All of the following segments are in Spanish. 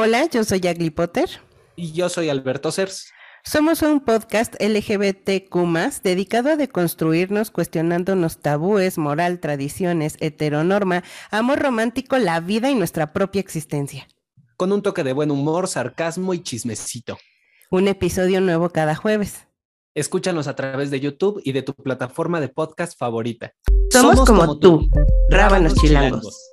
Hola, yo soy Agli Potter. Y yo soy Alberto Cers. Somos un podcast LGBTQ dedicado a deconstruirnos cuestionándonos tabúes, moral, tradiciones, heteronorma, amor romántico, la vida y nuestra propia existencia. Con un toque de buen humor, sarcasmo y chismecito. Un episodio nuevo cada jueves. Escúchanos a través de YouTube y de tu plataforma de podcast favorita. Somos, como, tú, Rábanos chilangos.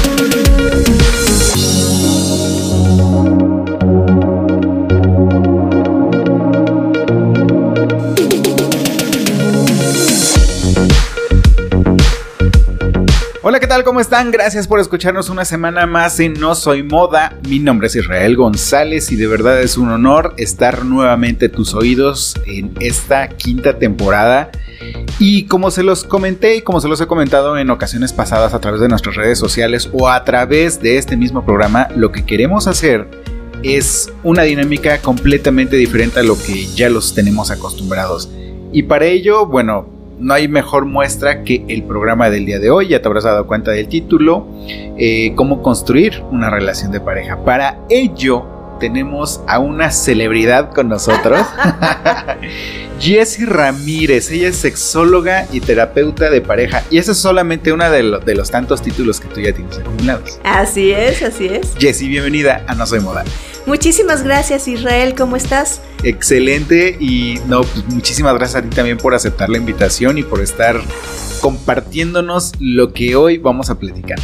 Hola, ¿qué tal? ¿Cómo están? Gracias por escucharnos una semana más en No Soy Moda. Mi nombre es Israel González y de verdad es un honor estar nuevamente tus oídos en esta quinta temporada. Y como se los comenté y como se los he comentado en ocasiones pasadas a través de nuestras redes sociales o a través de este mismo programa, lo que queremos hacer es una dinámica completamente diferente a lo que ya los tenemos acostumbrados. Y para ello, bueno, no hay mejor muestra que el programa del día de hoy, ya te habrás dado cuenta del título, eh, cómo construir una relación de pareja. Para ello tenemos a una celebridad con nosotros, Jessie Ramírez, ella es sexóloga y terapeuta de pareja y esa es solamente una de, de los tantos títulos que tú ya tienes acumulados. Así es, así es. Jessie, bienvenida a No Soy Moda. Muchísimas gracias Israel, ¿cómo estás? Excelente y no, pues muchísimas gracias a ti también por aceptar la invitación y por estar compartiéndonos lo que hoy vamos a platicar.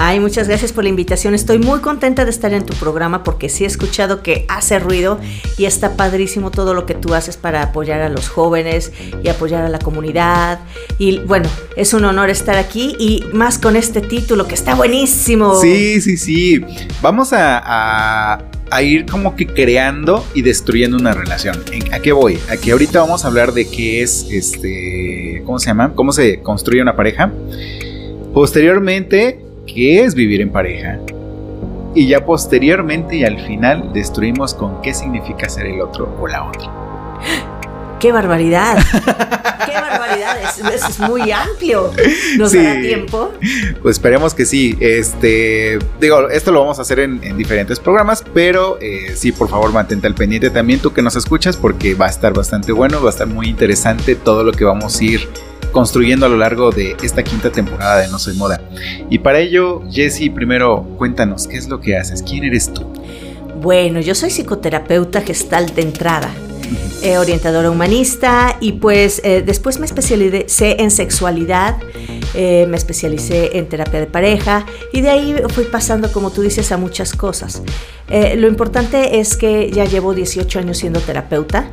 Ay, muchas gracias por la invitación. Estoy muy contenta de estar en tu programa porque sí he escuchado que hace ruido y está padrísimo todo lo que tú haces para apoyar a los jóvenes y apoyar a la comunidad. Y bueno, es un honor estar aquí y más con este título que está buenísimo. Sí, sí, sí. Vamos a, ir como que creando y destruyendo una relación. ¿A qué voy? A que ahorita vamos a hablar de qué es este, ¿cómo se llama? ¿Cómo se construye una pareja? Posteriormente, ¿qué es vivir en pareja? Y ya posteriormente y al final destruimos con qué significa ser el otro o la otra. ¡Qué barbaridad! ¡Qué barbaridad! Eso es, muy amplio. ¿Nos dará tiempo? Pues esperemos que sí. Este, digo, esto lo vamos a hacer en, diferentes programas, pero eh, sí, por favor, mantente al pendiente también tú que nos escuchas, porque va a estar bastante bueno, va a estar muy interesante todo lo que vamos a ir construyendo a lo largo de esta quinta temporada de No Soy Moda. Y para ello, Jesse, primero cuéntanos, ¿qué es lo que haces? ¿Quién eres tú? Bueno, yo soy psicoterapeuta gestal de entrada. Eh, orientadora humanista y pues eh, después me especialicé en sexualidad, eh, me especialicé en terapia de pareja y de ahí fui pasando, como tú dices, a muchas cosas. lo importante es que ya llevo 18 años siendo terapeuta,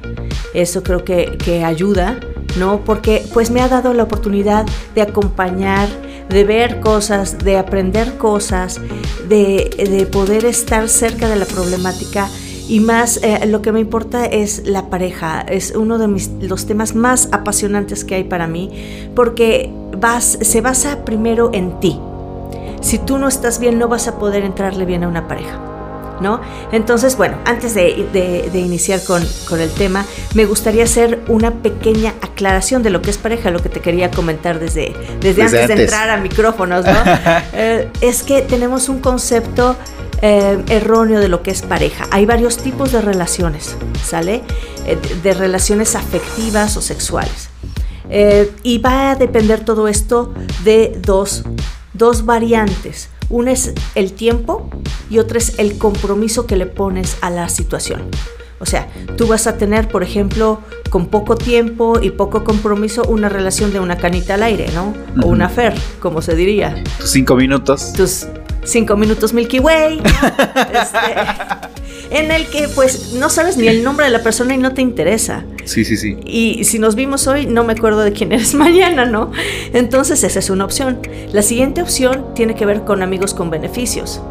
eso creo que, que ayuda, ¿no? Porque pues me ha dado la oportunidad de acompañar de ver cosas, de aprender cosas, de, de poder estar cerca de la problemática y más eh, lo que me importa es la pareja. Es uno de mis, los temas más apasionantes que hay para mí porque vas, se basa primero en ti. Si tú no estás bien, no vas a poder entrarle bien a una pareja. ¿No? Entonces, bueno, antes de, iniciar con, el tema, me gustaría hacer una pequeña aclaración de lo que es pareja, lo que te quería comentar desde, desde, antes, de entrar a micrófonos, ¿no? Eh, es que tenemos un concepto eh, erróneo de lo que es pareja. Hay varios tipos de relaciones, ¿sale? Eh, de relaciones afectivas o sexuales. Eh, y va a depender todo esto de dos, dos variantes. Una es el tiempo y otra es el compromiso que le pones a la situación. O sea, tú vas a tener, por ejemplo, con poco tiempo y poco compromiso, una relación de una canita al aire, ¿no? O una fer, como se diría. Tus cinco minutos. Tus cinco minutos Milky Way. este, en el que pues no sabes ni el nombre de la persona y no te interesa. Sí, sí, sí. Y si nos vimos hoy, no me acuerdo de quién eres mañana, ¿no? Entonces esa es una opción. La siguiente opción tiene que ver con amigos con beneficios.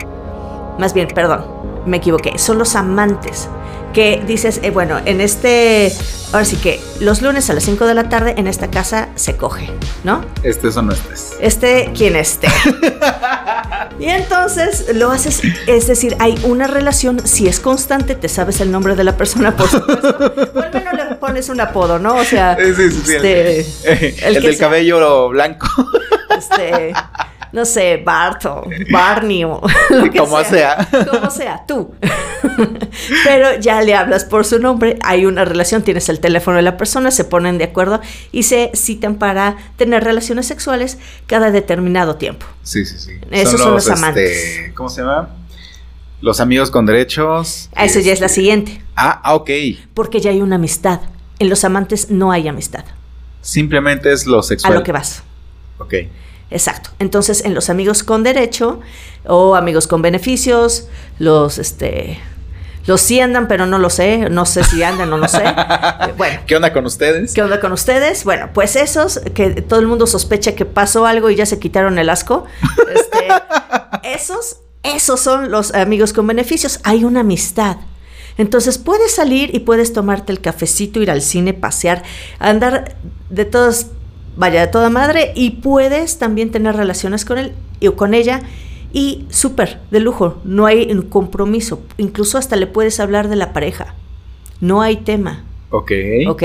Más bien, perdón, me equivoqué, son los amantes. Que dices, eh, bueno, en este, ahora sí que los lunes a las 5 de la tarde en esta casa se coge, ¿no? Este o no estés. Este, quien esté. y entonces lo haces, es decir, hay una relación, si es constante, te sabes el nombre de la persona, por supuesto. O al menos le pones un apodo, ¿no? O sea, Sí, sí, sí, este, el, del sea. cabello blanco. este, no sé, Bart o Barney o lo que Como sea. Como sea, tú. Pero ya le hablas por su nombre, hay una relación, tienes el teléfono de la persona, se ponen de acuerdo y se citan para tener relaciones sexuales cada determinado tiempo. Sí, sí, sí. Esos son los este, amantes. ¿Cómo se llama? Los amigos con derechos. A eso ya es la este, siguiente, Ah, ah, ok. porque ya hay una amistad. En los amantes no hay amistad. Simplemente es lo A sexual. lo que vas. Ok. Exacto. Entonces, en los amigos con derecho o amigos con beneficios, los este los sí andan, pero no lo sé, no sé si andan o no sé. Bueno, ¿Qué onda con ustedes? ¿qué onda con ustedes? Bueno, pues esos que todo el mundo sospecha que pasó algo y ya se quitaron el asco. este, esos esos son los amigos con beneficios. Hay una amistad. Entonces puedes salir y puedes tomarte el cafecito, ir al cine, pasear, andar de todas, vaya, de toda madre y puedes también tener relaciones con él y con ella y súper, de lujo, no hay un compromiso, incluso hasta le puedes hablar de la pareja, no hay tema, Ok. ¿ok?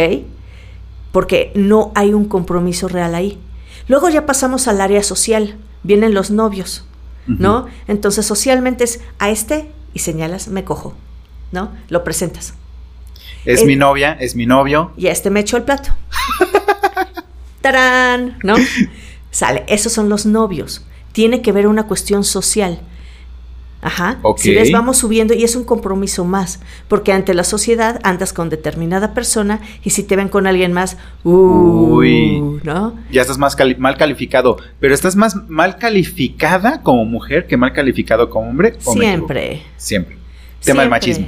Porque no hay un compromiso real ahí. Luego ya pasamos al área social, vienen los novios, ¿no? Entonces socialmente es a este y señalas, me cojo, ¿no? Lo presentas. Es Eh, mi novia, es mi novio. Y a este me echo el plato. ¡Tarán! ¿No? Sale, esos son los novios. Tiene que ver una cuestión social. Ajá. Ok. Si ves, vamos subiendo y es un compromiso más, porque ante la sociedad andas con determinada persona y si te ven con alguien más, uh, Uy. ¿no? Ya estás más cali- mal calificado. Pero estás más mal calificada como mujer que mal calificado como hombre. Siempre. Siempre. Tema del Siempre. machismo.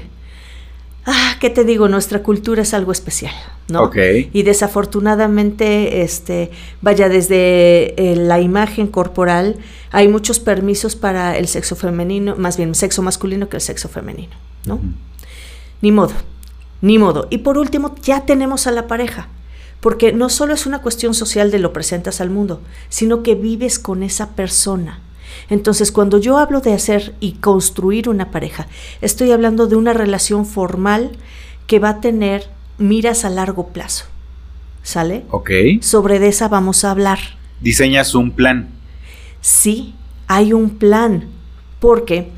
Ah, ¿qué te digo? Nuestra cultura es algo especial, ¿no? Y desafortunadamente, este, vaya, desde eh, la imagen corporal, hay muchos permisos para el sexo femenino, más bien sexo masculino que el sexo femenino, ¿no? Ni modo, ni modo. Y por último, ya tenemos a la pareja, porque no solo es una cuestión social de lo presentas al mundo, sino que vives con esa persona. Entonces, cuando yo hablo de hacer y construir una pareja, estoy hablando de una relación formal que va a tener miras a largo plazo. ¿Sale? Ok. Sobre de esa vamos a hablar. Diseñas un plan. Sí, hay un plan. Porque,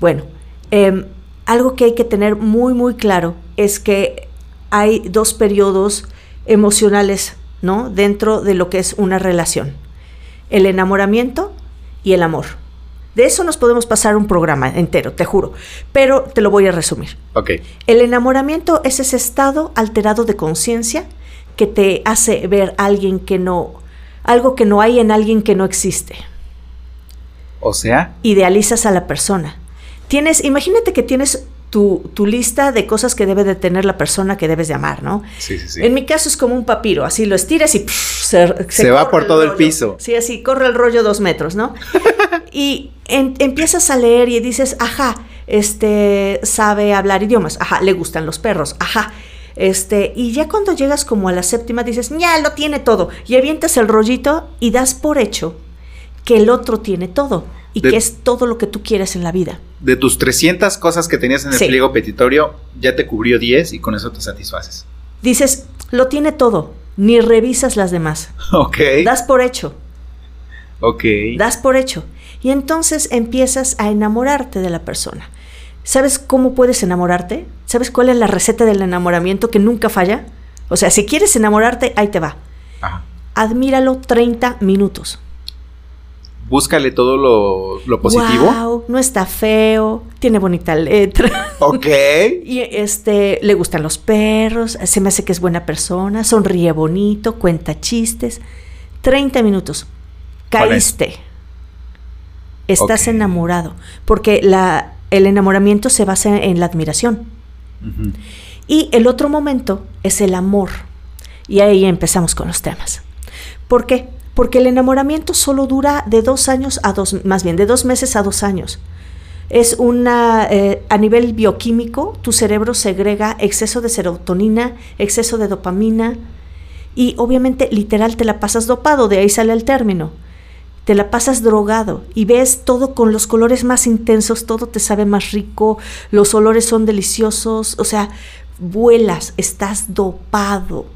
bueno, em, algo que hay que tener muy, muy claro es que hay dos periodos emocionales, ¿no? Dentro de lo que es una relación. El enamoramiento y el amor. De eso nos podemos pasar un programa entero, te juro. Pero te lo voy a resumir. Ok. El enamoramiento es ese estado alterado de conciencia que te hace ver a alguien que no, algo que no hay en alguien que no existe. O sea, Idealizas a la persona. Tienes, imagínate que tienes tu, tu lista de cosas que debe de tener la persona que debes de amar, ¿no? sí, sí, sí. En mi caso es como un papiro, así lo estiras y pff, se, Se va por todo el piso. Sí, así corre el rollo dos metros, ¿no? y en- empiezas a leer y dices, ajá, este sabe hablar idiomas, ajá, le gustan los perros, ajá. Este, y ya cuando llegas como a la séptima dices, ya lo tiene todo. Y avientas el rollito y das por hecho que el otro tiene todo y De- que es todo lo que tú quieres en la vida. De tus 300 cosas que tenías en el Sí. pliego petitorio, ya te cubrió 10 y con eso te satisfaces. Dices, lo tiene todo, ni revisas las demás. Ok. Das por hecho. Ok. das por hecho. Y entonces empiezas a enamorarte de la persona. ¿Sabes cómo puedes enamorarte? ¿Sabes cuál es la receta del enamoramiento que nunca falla? O sea, si quieres enamorarte, ahí te va. Ajá. Admíralo 30 minutos. Búscale todo lo, lo positivo. Wow, no está feo, tiene bonita letra. Ok. Y este, le gustan los perros, se me hace que es buena persona, sonríe bonito, cuenta chistes. 30 minutos. Caíste. Estás enamorado. Porque la, el enamoramiento se basa en la admiración. Y el otro momento es el amor. Y ahí empezamos con los temas. ¿Por qué? Porque el enamoramiento solo dura de dos años a dos, más bien de dos meses a dos años. Es una, eh, a nivel bioquímico, tu cerebro segrega exceso de serotonina, exceso de dopamina y obviamente literal te la pasas dopado, de ahí sale el término. Te la pasas drogado y ves todo con los colores más intensos, todo te sabe más rico, los olores son deliciosos, o sea, vuelas, estás dopado.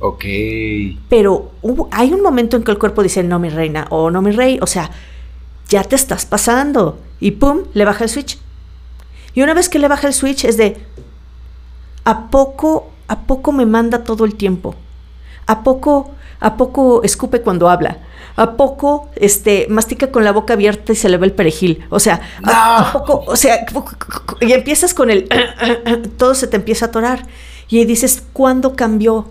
Ok. Pero hay un momento en que el cuerpo dice, no, mi reina, o no, mi rey, o sea, ya te estás pasando. Y pum, le baja el switch. Y una vez que le baja el switch es de, ¿a poco, a poco me manda todo el tiempo? ¿A poco, a poco escupe cuando habla? ¿A poco este, mastica con la boca abierta y se le ve el perejil? O sea, ¿a, poco? O sea, y empiezas con el... todo se te empieza a atorar. Y dices, ¿cuándo cambió?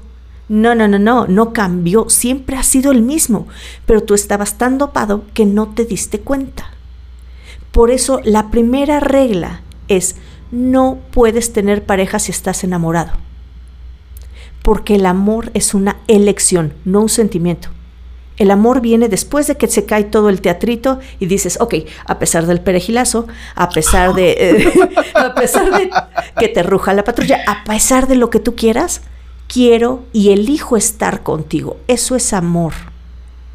No, no, no, no, no cambió, siempre ha sido el mismo, pero tú estabas tan dopado que no te diste cuenta. Por eso la primera regla es no puedes tener pareja si estás enamorado. Porque el amor es una elección, no un sentimiento. El amor viene después de que se cae todo el teatrito y dices, ok, a pesar del perejilazo, a pesar de, a pesar de que te ruja la patrulla, a pesar de lo que tú quieras, quiero y elijo estar contigo. Eso es amor.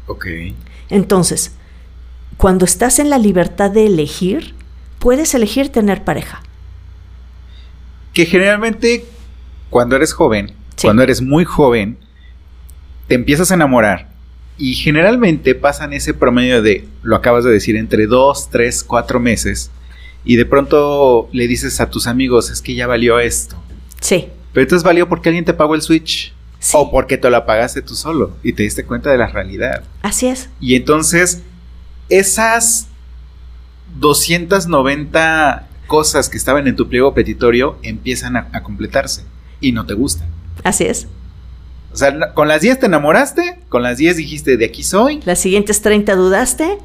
Ok. Entonces, cuando estás en la libertad de elegir, puedes elegir tener pareja. Que generalmente cuando eres joven, cuando eres muy joven, te empiezas a enamorar. Y generalmente pasan ese promedio de, lo acabas de decir, entre dos, tres, cuatro meses. Y de pronto le dices a tus amigos, es que ya valió esto. Sí. Pero entonces valió porque alguien te pagó el Switch. O porque te lo apagaste tú solo y te diste cuenta de la realidad. Así es. Y entonces, esas 290 cosas que estaban en tu pliego petitorio empiezan a, completarse y no te gustan. Así es. O sea, con las 10 te enamoraste, con las 10 dijiste, de aquí soy. Las siguientes 30 dudaste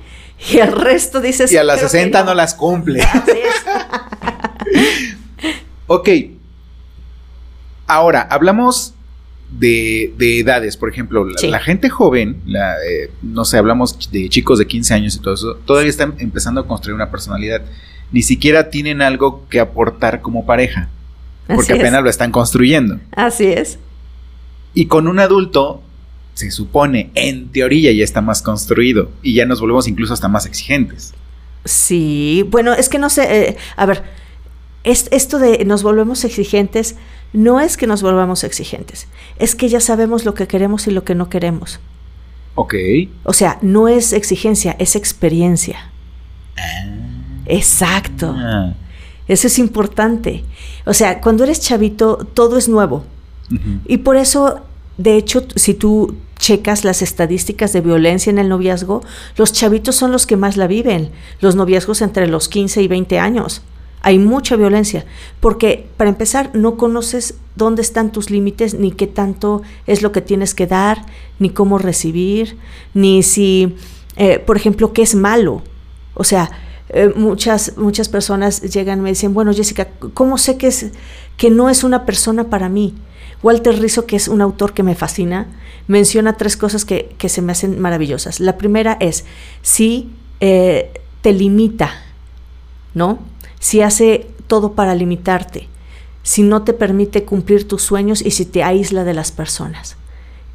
y el resto dices... Y a las 60 no. no. las cumple. Así es. ok, Ahora, hablamos de, edades, por ejemplo, la, gente joven, eh, no sé, hablamos de chicos de 15 años y todo eso, todavía están empezando a construir una personalidad. Ni siquiera tienen algo que aportar como pareja, porque apenas lo están construyendo. Así es. Y con un adulto, se supone, en teoría ya está más construido y ya nos volvemos incluso hasta más exigentes. Sí, bueno, es que no sé, eh, a ver, es, esto de nos volvemos exigentes no es que nos volvamos exigentes, es que ya sabemos lo que queremos y lo que no queremos. Ok. O sea, no es exigencia, es experiencia. Ah. Exacto. Ah. Eso es importante. O sea, cuando eres chavito, todo es nuevo. Y por eso, de hecho, si tú checas las estadísticas de violencia en el noviazgo, los chavitos son los que más la viven, los noviazgos entre los 15 y 20 años hay mucha violencia, porque para empezar no conoces dónde están tus límites, ni qué tanto es lo que tienes que dar, ni cómo recibir, ni si, eh, por ejemplo, qué es malo. O sea, eh, muchas, muchas personas llegan y me dicen, bueno, Jessica, ¿cómo sé que, es, que no es una persona para mí? Walter Rizzo, que es un autor que me fascina, menciona tres cosas que, se me hacen maravillosas. La primera es, si eh, te limita, ¿no? Si hace todo para limitarte, si no te permite cumplir tus sueños y si te aísla de las personas.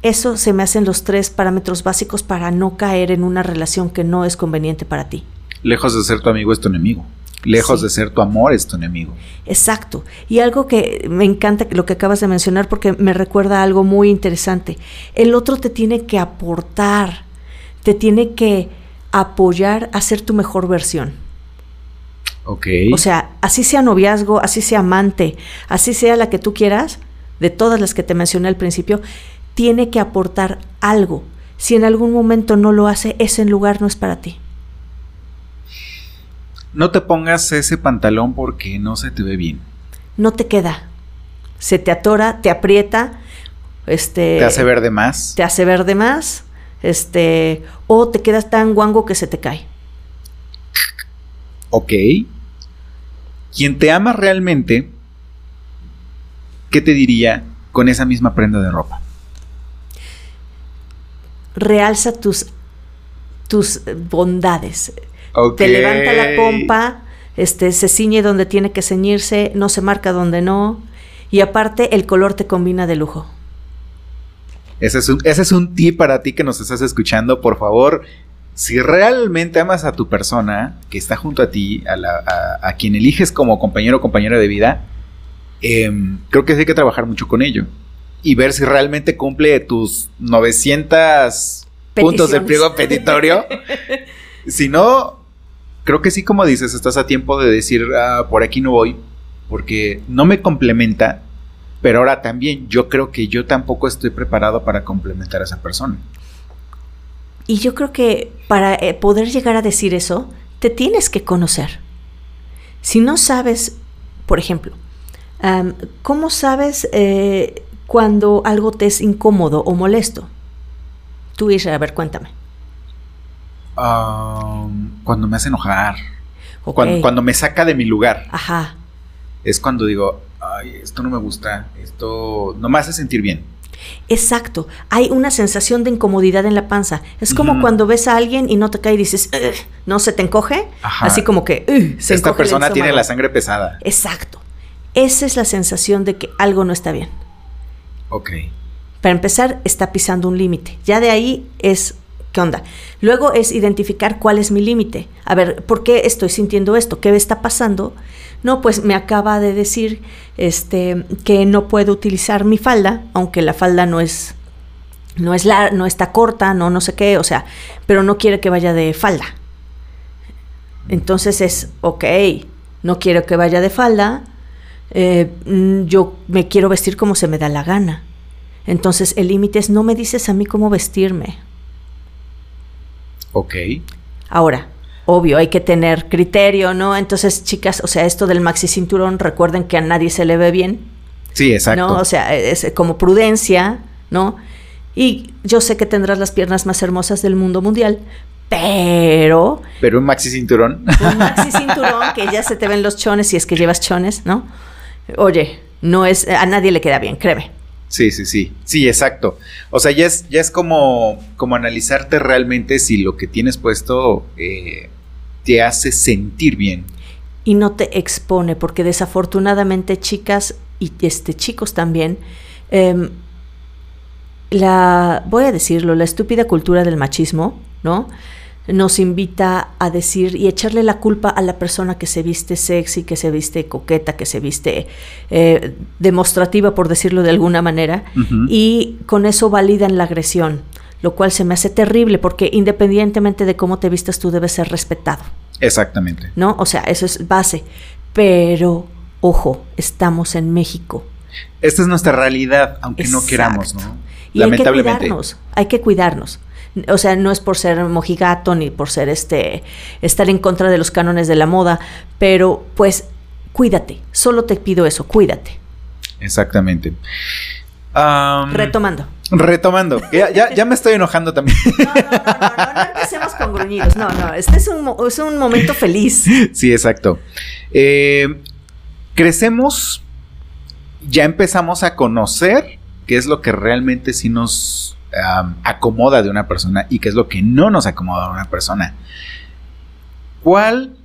Eso se me hacen los tres parámetros básicos para no caer en una relación que no es conveniente para ti. Lejos de ser tu amigo es tu enemigo. Lejos de ser tu amor es tu enemigo. Exacto. Y algo que me encanta lo que acabas de mencionar porque me recuerda algo muy interesante. El otro te tiene que aportar, te tiene que apoyar a ser tu mejor versión. O sea, así sea noviazgo, así sea amante, así sea la que tú quieras, de todas las que te mencioné al principio, tiene que aportar algo. Si en algún momento no lo hace, ese lugar no es para ti. No te pongas ese pantalón porque no se te ve bien. No te queda. Se te atora, te aprieta, este te hace ver de más. Te hace ver de más, este o te quedas tan guango que se te cae. Ok. Quien te ama realmente, ¿qué te diría con esa misma prenda de ropa? Realza tus, tus bondades. Te levanta la pompa, este, se ciñe donde tiene que ceñirse, no se marca donde no, y aparte el color te combina de lujo. Ese es, un, ese es un tip para ti que nos estás escuchando. Por favor, si realmente amas a tu persona que está junto a ti, a, quien eliges como compañero o compañera de vida, em, creo que sí hay que trabajar mucho con ello. Y ver si realmente cumple tus 900 puntos de pliego petitorio. si no, creo que sí, como dices, estás a tiempo de decir, ah, por aquí no voy, porque no me complementa pero ahora también yo creo que yo tampoco estoy preparado para complementar a esa persona. Y yo creo que para eh, poder llegar a decir eso, te tienes que conocer. Si no sabes, por ejemplo, ¿cómo sabes eh, cuando algo te es incómodo o molesto? Tú, Isra, a ver, cuéntame. cuando me hace enojar. Cuando, cuando, me saca de mi lugar. Ajá. Es cuando digo, ay, esto no me gusta, esto no me hace sentir bien. Exacto, hay una sensación de incomodidad en la panza. Es como cuando ves a alguien y no te cae y dices, no se te encoge, así como que se esta persona tiene la sangre pesada. Exacto, esa es la sensación de que algo no está bien. Ok. Para empezar, está pisando un límite. Ya de ahí es ¿Qué onda? Luego es identificar cuál es mi límite. A ver, ¿por qué estoy sintiendo esto? ¿Qué me está pasando? No, pues me acaba de decir este, que no puedo utilizar mi falda, aunque la falda no es, no es la, no está corta, no, no sé qué, o sea, pero no quiere que vaya de falda. Entonces es, ok, no quiero que vaya de falda, eh, mm, yo me quiero vestir como se me da la gana. Entonces el límite es, no me dices a mí cómo vestirme. Ok. Ahora, obvio, hay que tener criterio, ¿no? Entonces, chicas, o sea, esto del maxi cinturón, recuerden que a nadie se le ve bien. Sí, exacto. ¿no? O sea, es como prudencia, ¿no? Y yo sé que tendrás las piernas más hermosas del mundo mundial, pero... Pero un maxi cinturón. Un maxi cinturón que ya se te ven los chones si es que llevas chones, ¿no? Oye, no es, a nadie le queda bien, créeme. Sí, sí, sí. Sí, exacto. O sea, ya es, ya es como, como analizarte realmente si lo que tienes puesto eh, te hace sentir bien. Y no te expone, porque desafortunadamente chicas y este, chicos también, em, la, voy a decirlo, la estúpida cultura del machismo, ¿no? nos invita a decir y echarle la culpa a la persona que se viste sexy, que se viste coqueta, que se viste eh, demostrativa, por decirlo de alguna manera, y con eso validan la agresión, lo cual se me hace terrible porque independientemente de cómo te vistas, tú debes ser respetado. Exactamente. ¿No? O sea, eso es base. Pero, ojo, estamos en México. Esta es nuestra realidad, aunque no queramos, ¿no? Y hay que cuidarnos, hay que cuidarnos. O sea, no es por ser mojigato ni por ser este estar en contra de los cánones de la moda, pero pues cuídate, solo te pido eso, cuídate. Exactamente. retomando. Retomando. Ya, me estoy enojando también. No, no, no, no, no, empecemos con gruñidos. No, no, este es un, es un momento feliz. Sí, exacto. Eh, crecemos, ya empezamos a conocer qué es lo que realmente sí nos acomoda de una persona y qué es lo que no nos acomoda de una persona. ¿Cuál,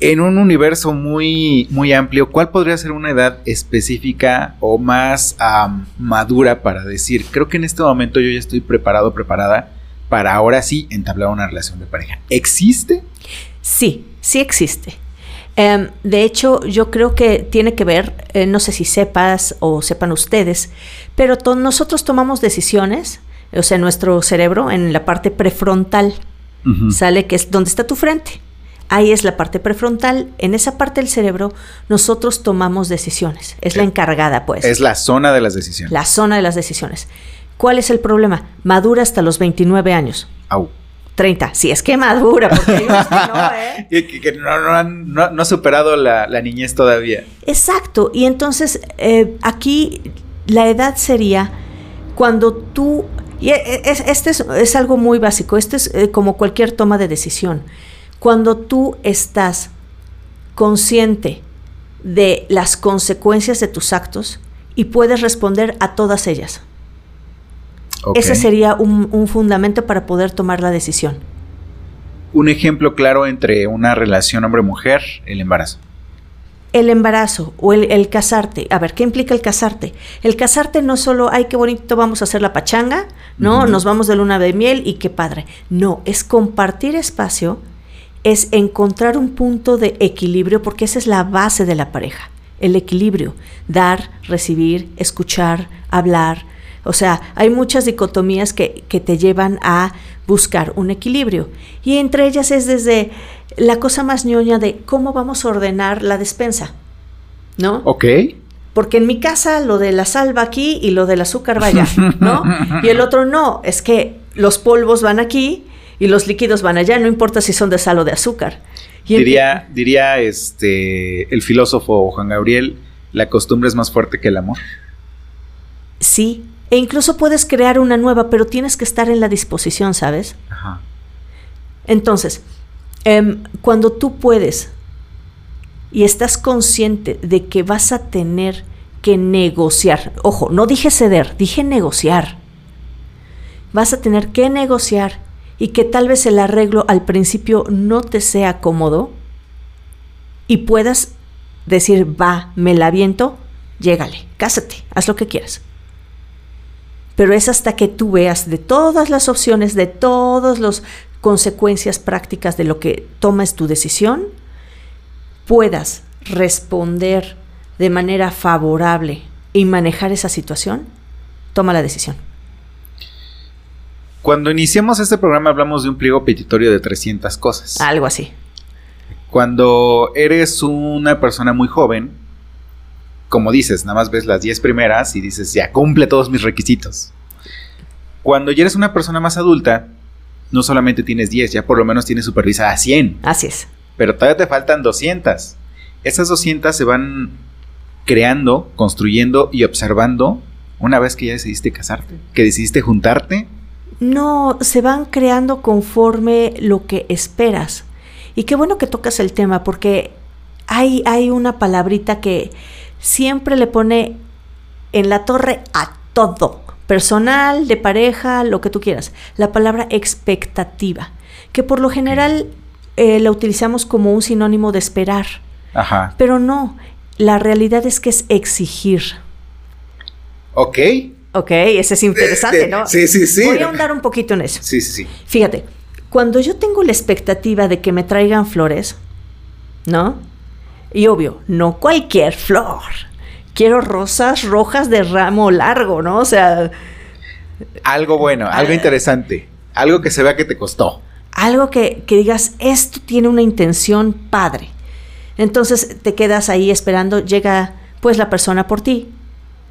en un universo muy, muy amplio, cuál podría ser una edad específica o más madura para decir, creo que en este momento yo ya estoy preparado, preparada para ahora sí entablar una relación de pareja? ¿Existe? Sí, sí existe. Em, de hecho, yo creo que tiene que ver, eh, no sé si sepas o sepan ustedes, pero nosotros tomamos decisiones, o sea, nuestro cerebro en la parte prefrontal, sale que es donde está tu frente. Ahí es la parte prefrontal. En esa parte del cerebro nosotros tomamos decisiones. Es la encargada, pues. Es la zona de las decisiones. La zona de las decisiones. ¿Cuál es el problema? Madura hasta los 29 años. Au. 30, si es que madura, porque hay unos que no, ¿eh? que, no, ha superado la, niñez todavía. Exacto, y entonces eh, aquí la edad sería cuando tú, y e, e, este es, algo muy básico, este es eh, como cualquier toma de decisión, cuando tú estás consciente de las consecuencias de tus actos y puedes responder a todas ellas. Ese sería un, fundamento para poder tomar la decisión. un ejemplo claro entre una relación hombre-mujer, el embarazo. El embarazo o el, casarte. A ver, ¿qué implica el casarte? El casarte no solo, ay, qué bonito, vamos a hacer la pachanga, ¿no? Nos vamos de luna de miel y qué padre. No, es compartir espacio, es encontrar un punto de equilibrio, porque esa es la base de la pareja. El equilibrio. Dar, recibir, escuchar, hablar. O sea, hay muchas dicotomías que, que te llevan a buscar un equilibrio. Y entre ellas es desde la cosa más ñoña de cómo vamos a ordenar la despensa. ¿No? Ok. Porque en mi casa lo de la sal va aquí y lo del azúcar vaya, ¿no? Y el otro no, es que los polvos van aquí y los líquidos van allá, no importa si son de sal o de azúcar. diría, diría este el filósofo Juan Gabriel, la costumbre es más fuerte que el amor. Sí, e incluso puedes crear una nueva, pero tienes que estar en la disposición, ¿sabes? Ajá. Entonces, em, cuando tú puedes y estás consciente de que vas a tener que negociar, ojo, no dije ceder, dije negociar. Vas a tener que negociar y que tal vez el arreglo al principio no te sea cómodo y puedas decir, va, me la viento, llégale, cásate, haz lo que quieras pero es hasta que tú veas de todas las opciones, de todas las consecuencias prácticas de lo que tomas tu decisión, puedas responder de manera favorable y manejar esa situación, toma la decisión. Cuando iniciamos este programa hablamos de un pliego petitorio de 300 cosas. Algo así. Cuando eres una persona muy joven, como dices, nada más ves las 10 primeras y dices, ya cumple todos mis requisitos. Cuando ya eres una persona más adulta, no solamente tienes 10, ya por lo menos tienes supervisada 100. Así es. Pero todavía te faltan 200. Esas 200 se van creando, construyendo y observando una vez que ya decidiste casarte, que decidiste juntarte. No, se van creando conforme lo que esperas. Y qué bueno que tocas el tema, porque hay, hay una palabrita que siempre le pone en la torre a todo, personal, de pareja, lo que tú quieras. La palabra expectativa, que por lo general eh, la utilizamos como un sinónimo de esperar. Ajá. Pero no, la realidad es que es exigir. Ok. Ok, ese es interesante, ¿no? Sí, sí, sí. Voy a ahondar un poquito en eso. Sí, sí, sí. Fíjate, cuando yo tengo la expectativa de que me traigan flores, ¿no? Y obvio, no cualquier flor. Quiero rosas rojas de ramo largo, ¿no? O sea... Algo bueno, algo ah. interesante, algo que se vea que te costó. Algo que, digas, esto tiene una intención padre. Entonces te quedas ahí esperando, llega pues la persona por ti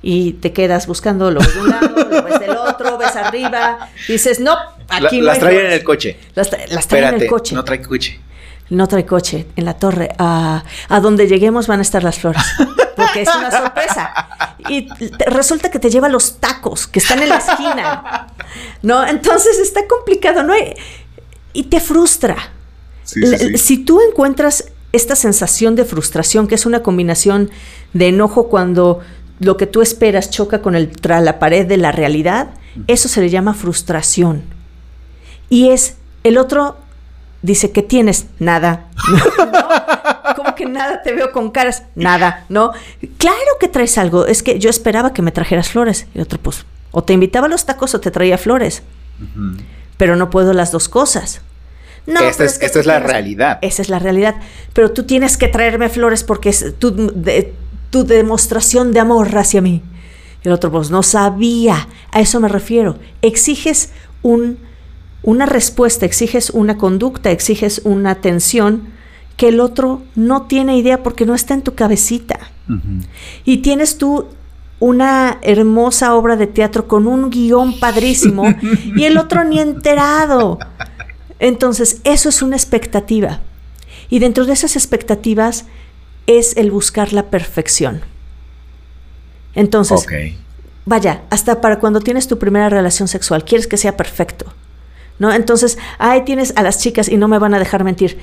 y te quedas buscando lo de un lado, lo ves del otro, ves arriba, dices, no, aquí Las traen en el coche. Las, traen en el coche. No trae coche no trae coche en la torre. A, a donde lleguemos van a estar las flores. Porque es una sorpresa. Y resulta que te lleva los tacos que están en la esquina. ¿No? Entonces está complicado, ¿no? Y te frustra. Si tú encuentras esta sensación de frustración, que es una combinación de enojo cuando lo que tú esperas choca con el, la pared de la realidad, eso se le llama frustración. Y es el otro dice, ¿qué tienes? Nada. ¿No? ¿Cómo que nada? Te veo con caras. Nada, ¿no? Claro que traes algo. Es que yo esperaba que me trajeras flores. Y otro, pues, o te invitaba a los tacos o te traía flores. Pero no puedo las dos cosas. No, esta es, esta es la realidad. Esa es la realidad. Pero tú tienes que traerme flores porque es tu, tu demostración de amor hacia mí. El otro, pues, no sabía. A eso me refiero. Exiges un una respuesta, exiges una conducta, exiges una atención que el otro no tiene idea porque no está en tu cabecita. Y tienes tú una hermosa obra de teatro con un guion padrísimo y el otro ni enterado. Entonces, eso es una expectativa. Y dentro de esas expectativas es el buscar la perfección. Entonces, vaya, hasta para cuando tienes tu primera relación sexual, quieres que sea perfecto. ¿no? Entonces, ahí tienes a las chicas y no me van a dejar mentir.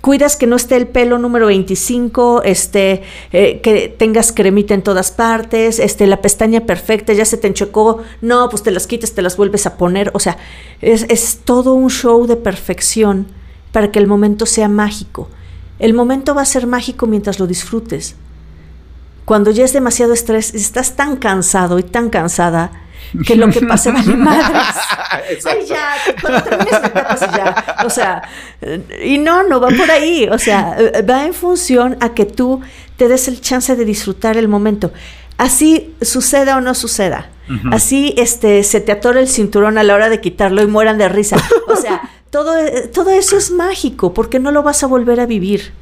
Cuidas que no esté el pelo número 25, este, eh, que tengas cremita en todas partes, este, la pestaña perfecta, ya se te enchocó, no, pues te las quitas, te las vuelves a poner, o sea, es, es todo un show de perfección para que el momento sea mágico. El momento va a ser mágico mientras lo disfrutes. Cuando ya es demasiado estrés, estás tan cansado y tan cansada que lo que pase vale madres. Ay, ya, cuando termines ya. O sea, y no, no va por ahí. O sea, va en función a que tú te des el chance de disfrutar el momento. Así suceda o no suceda. Así este, se te atora el cinturón a la hora de quitarlo y mueran de risa. O sea, todo, todo eso es mágico porque no lo vas a volver a vivir.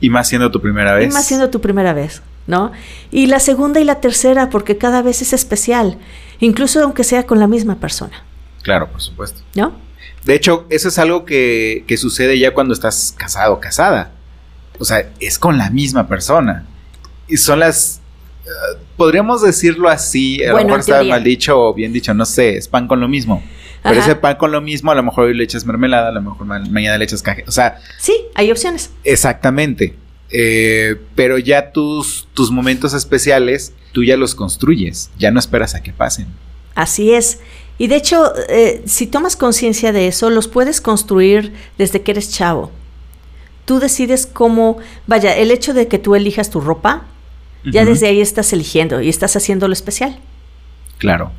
Y más siendo tu primera vez. Y más siendo tu primera vez, ¿no? Y la segunda y la tercera porque cada vez es especial, incluso aunque sea con la misma persona. Claro, por supuesto. ¿No? De hecho, eso es algo que, que sucede ya cuando estás casado o casada. O sea, es con la misma persona. Y son las podríamos decirlo así, a lo mejor está mal dicho o bien dicho, no sé, es pan con lo mismo. Pero ese pan con lo mismo, a lo mejor hoy le echas mermelada, a lo mejor mañana le echas caje. O sea. Sí, hay opciones. Exactamente. Eh, pero ya tus, tus momentos especiales, tú ya los construyes, ya no esperas a que pasen. Así es. Y de hecho, eh, si tomas conciencia de eso, los puedes construir desde que eres chavo. Tú decides cómo, vaya, el hecho de que tú elijas tu ropa, ya desde ahí estás eligiendo y estás haciendo lo especial. Claro.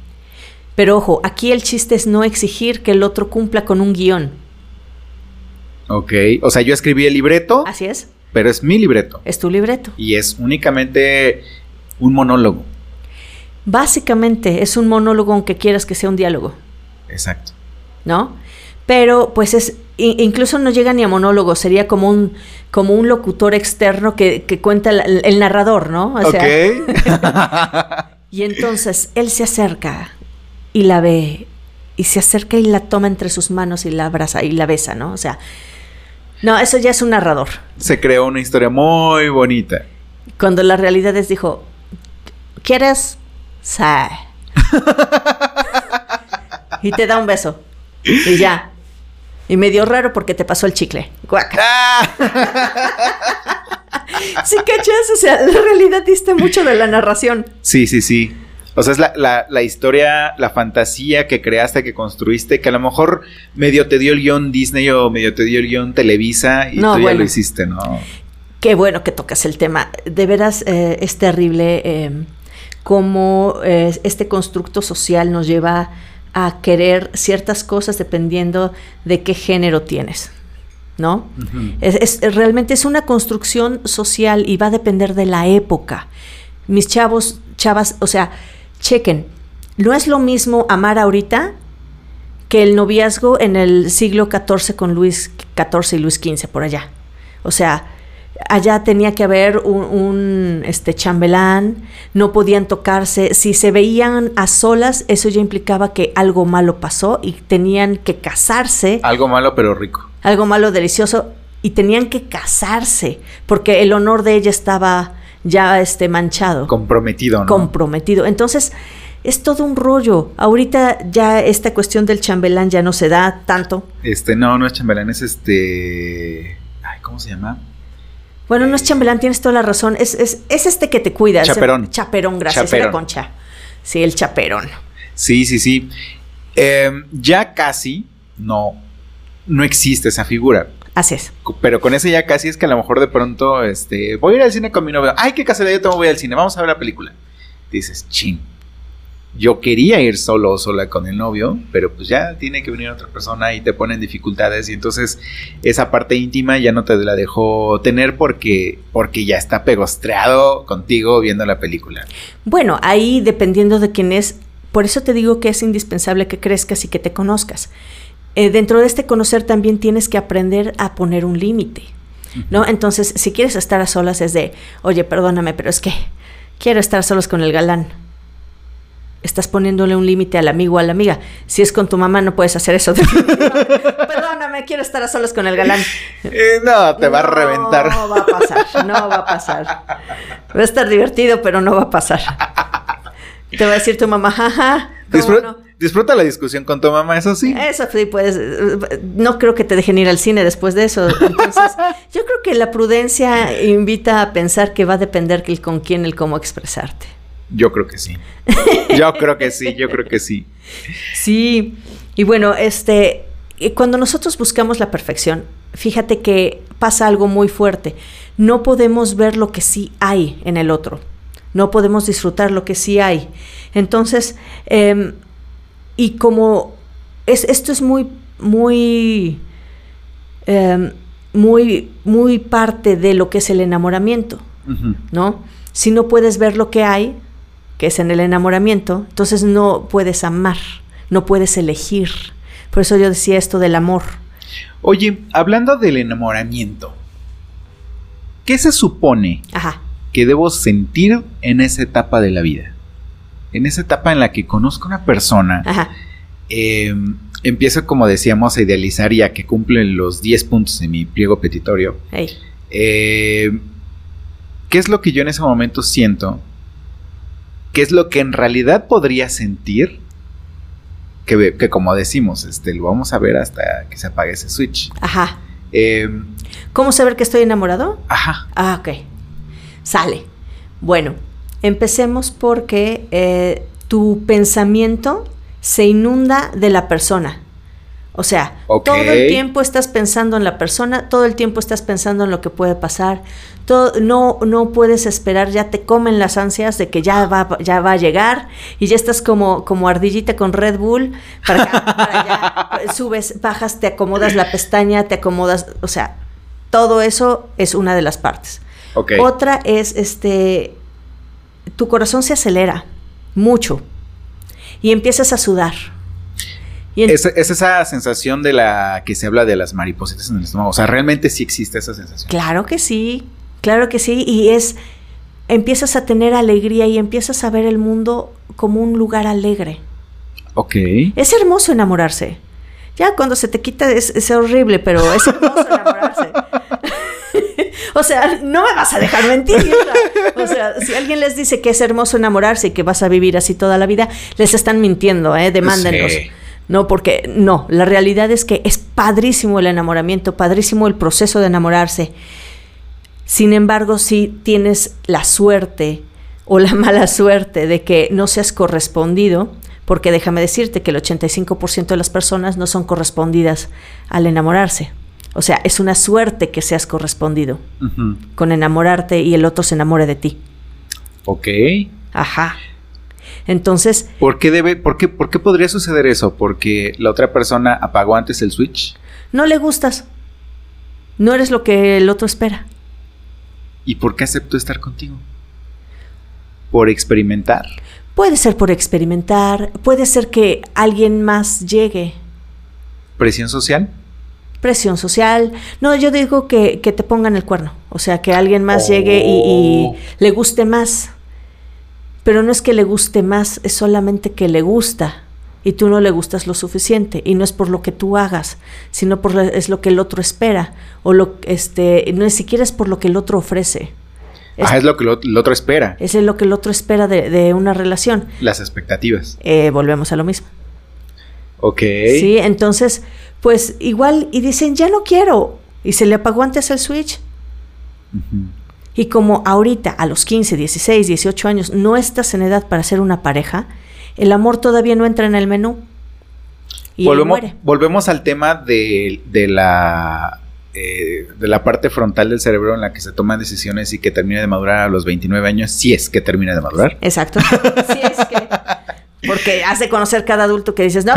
Pero ojo, aquí el chiste es no exigir que el otro cumpla con un guion. Ok, o sea, yo escribí el libreto. Así es. Pero es mi libreto. Es tu libreto. Y es únicamente un monólogo. Básicamente es un monólogo aunque quieras que sea un diálogo. Exacto. ¿No? Pero pues es, incluso no llega ni a monólogo, sería como un, como un locutor externo que, cuenta el, narrador, ¿no? O y entonces él se acerca y la ve, y se acerca y la toma entre sus manos y la abraza y la besa, ¿no? O sea, no, eso ya es un narrador. Se creó una historia muy bonita. Cuando la realidad es, dijo, ¿quieres? Sí. y te da un beso. Y ya. Y me dio raro porque te pasó el chicle. Guaca. Sí, cachas, o sea, la realidad diste mucho de la narración. Sí, sí, sí. O sea, es la, historia, la fantasía que creaste, que construiste, que a lo mejor medio te dio el guion Disney o medio te dio el guion Televisa y tú ya lo hiciste, ¿no? Qué bueno que tocas el tema. De veras eh, es terrible eh, cómo eh, este constructo social nos lleva a querer ciertas cosas dependiendo de qué género tienes. ¿No? es, realmente es una construcción social y va a depender de la época. Mis chavos, chavas, o sea, chequen, no es lo mismo amar ahorita que el noviazgo en el siglo XIV con Luis XIV y Luis XV por allá. O sea, allá tenía que haber un, este chambelán, no podían tocarse, si se veían a solas, eso ya implicaba que algo malo pasó y tenían que casarse. Algo malo pero rico. Algo malo delicioso y tenían que casarse porque el honor de ella estaba ya este manchado. Comprometido, ¿no? Comprometido. Entonces, es todo un rollo. Ahorita ya esta cuestión del chambelán ya no se da tanto. Este, no, no es chambelán, es este. Ay, ¿cómo se llama? Bueno, no es chambelán, tienes toda la razón. Es, es, es este que te cuida. Chaperón. chaperón, gracias. La concha. Sí, el chaperón. Sí, sí, sí. Em, ya casi no, no existe esa figura. Así es. Pero con ese ya casi es que a lo mejor de pronto, este, voy a ir al cine con mi novio. Ay, qué casualidad, yo voy al cine, vamos a ver la película. Dices, ching yo quería ir solo o sola con el novio, pero pues ya tiene que venir otra persona y te ponen dificultades y entonces esa parte íntima ya no te la dejó tener porque, porque ya está pegostreado contigo viendo la película. Bueno, ahí dependiendo de quién es, por eso te digo que es indispensable que crezcas y que te conozcas. Eh, dentro de este conocer también tienes que aprender a poner un límite, ¿no? Entonces, si quieres estar a solas es de, oye, perdóname, pero es que quiero estar solos con el galán estás poniéndole un límite al amigo o a la amiga. Si es con tu mamá, no puedes hacer eso. Perdóname, quiero estar a solas con el galán. Eh, no, te va a reventar. No va a pasar, no va a pasar. Va a estar divertido, pero no va a pasar. Te va a decir tu mamá, jaja. Disfruta la discusión con tu mamá, eso sí. Eso sí, pues no creo que te dejen ir al cine después de eso. Entonces, yo creo que la prudencia invita a pensar que va a depender con quién el cómo expresarte. Yo creo que sí. Yo creo que sí, yo creo que sí. Sí, y bueno, este, cuando nosotros buscamos la perfección, fíjate que pasa algo muy fuerte. No podemos ver lo que sí hay en el otro. No podemos disfrutar lo que sí hay. Entonces, em, y como es, esto es muy, muy, em, muy, muy parte de lo que es el enamoramiento, ¿no? Si no puedes ver lo que hay, que es en el enamoramiento, entonces no puedes amar, no puedes elegir. Por eso yo decía esto del amor. Oye, hablando del enamoramiento, ¿qué se supone que debo sentir en esa etapa de la vida? En esa etapa en la que conozco a una persona, em, empiezo, como decíamos, a idealizar y a que cumplen los 10 puntos de mi pliego petitorio. Em, ¿Qué es lo que yo en ese momento siento? ¿Qué es lo que en realidad podría sentir? Que, que, como decimos, este, lo vamos a ver hasta que se apague ese switch. Ajá. Em, ¿Cómo saber que estoy enamorado? Ajá. Ah, ok. Sale. Bueno, empecemos porque eh, tu pensamiento se inunda de la persona. O sea, todo el tiempo estás pensando en la persona, todo el tiempo estás pensando en lo que puede pasar, no, no puedes esperar, ya te comen las ansias de que ya va, ya va a llegar y ya estás como, como ardillita con Red Bull, para, allá, subes, bajas, te acomodas la pestaña, te acomodas, o sea, todo eso es una de las partes. Otra es, este, tu corazón se acelera mucho y empiezas a sudar es, esa sensación de la que se habla de las maripositas en el estómago. O sea, realmente sí existe esa sensación. Claro que sí, claro que sí. Y es, empiezas a tener alegría y empiezas a ver el mundo como un lugar alegre. Ok. Es hermoso enamorarse. Ya cuando se te quita es, horrible, pero es hermoso enamorarse. o sea, no me vas a dejar mentir. O sea, si alguien les dice que es hermoso enamorarse y que vas a vivir así toda la vida, les están mintiendo, ¿eh? Demándenos. No, porque no, la realidad es que es padrísimo el enamoramiento, padrísimo el proceso de enamorarse. Sin embargo, si tienes la suerte o la mala suerte de que no seas correspondido, porque déjame decirte que el 85% de las personas no son correspondidas al enamorarse. O sea, es una suerte que seas correspondido con enamorarte y el otro se enamore de ti. Ok. Ajá. Entonces... ¿Por qué, debe, por, qué, ¿Por qué podría suceder eso? ¿Porque la otra persona apagó antes el switch? No le gustas. No eres lo que el otro espera. ¿Y por qué aceptó estar contigo? ¿Por experimentar? Puede ser por experimentar, puede ser que alguien más llegue. ¿Presión social? Presión social. No, yo digo que, te pongan el cuerno. O sea, que alguien más llegue y, y, le guste más pero no es que le guste más, es solamente que le gusta y tú no le gustas lo suficiente y no es por lo que tú hagas, sino por es lo que el otro espera o lo este no es siquiera es por lo que el otro ofrece. Es, ah, es lo que el otro espera. Es lo que el otro espera de, una relación. Las expectativas. Eh, volvemos a lo mismo. Ok. Sí, entonces, pues igual, y dicen, ya no quiero. Y se le apagó antes el switch. Y como ahorita, a los 15, 16, 18 años, no estás en edad para ser una pareja, el amor todavía no entra en el menú. Y volvemos, volvemos al tema de, la eh, de la parte frontal del cerebro en la que se toman decisiones y que termina de madurar a los 29 años, si es que termina de madurar. Exacto. Si es que. Porque has de conocer cada adulto que dices, no,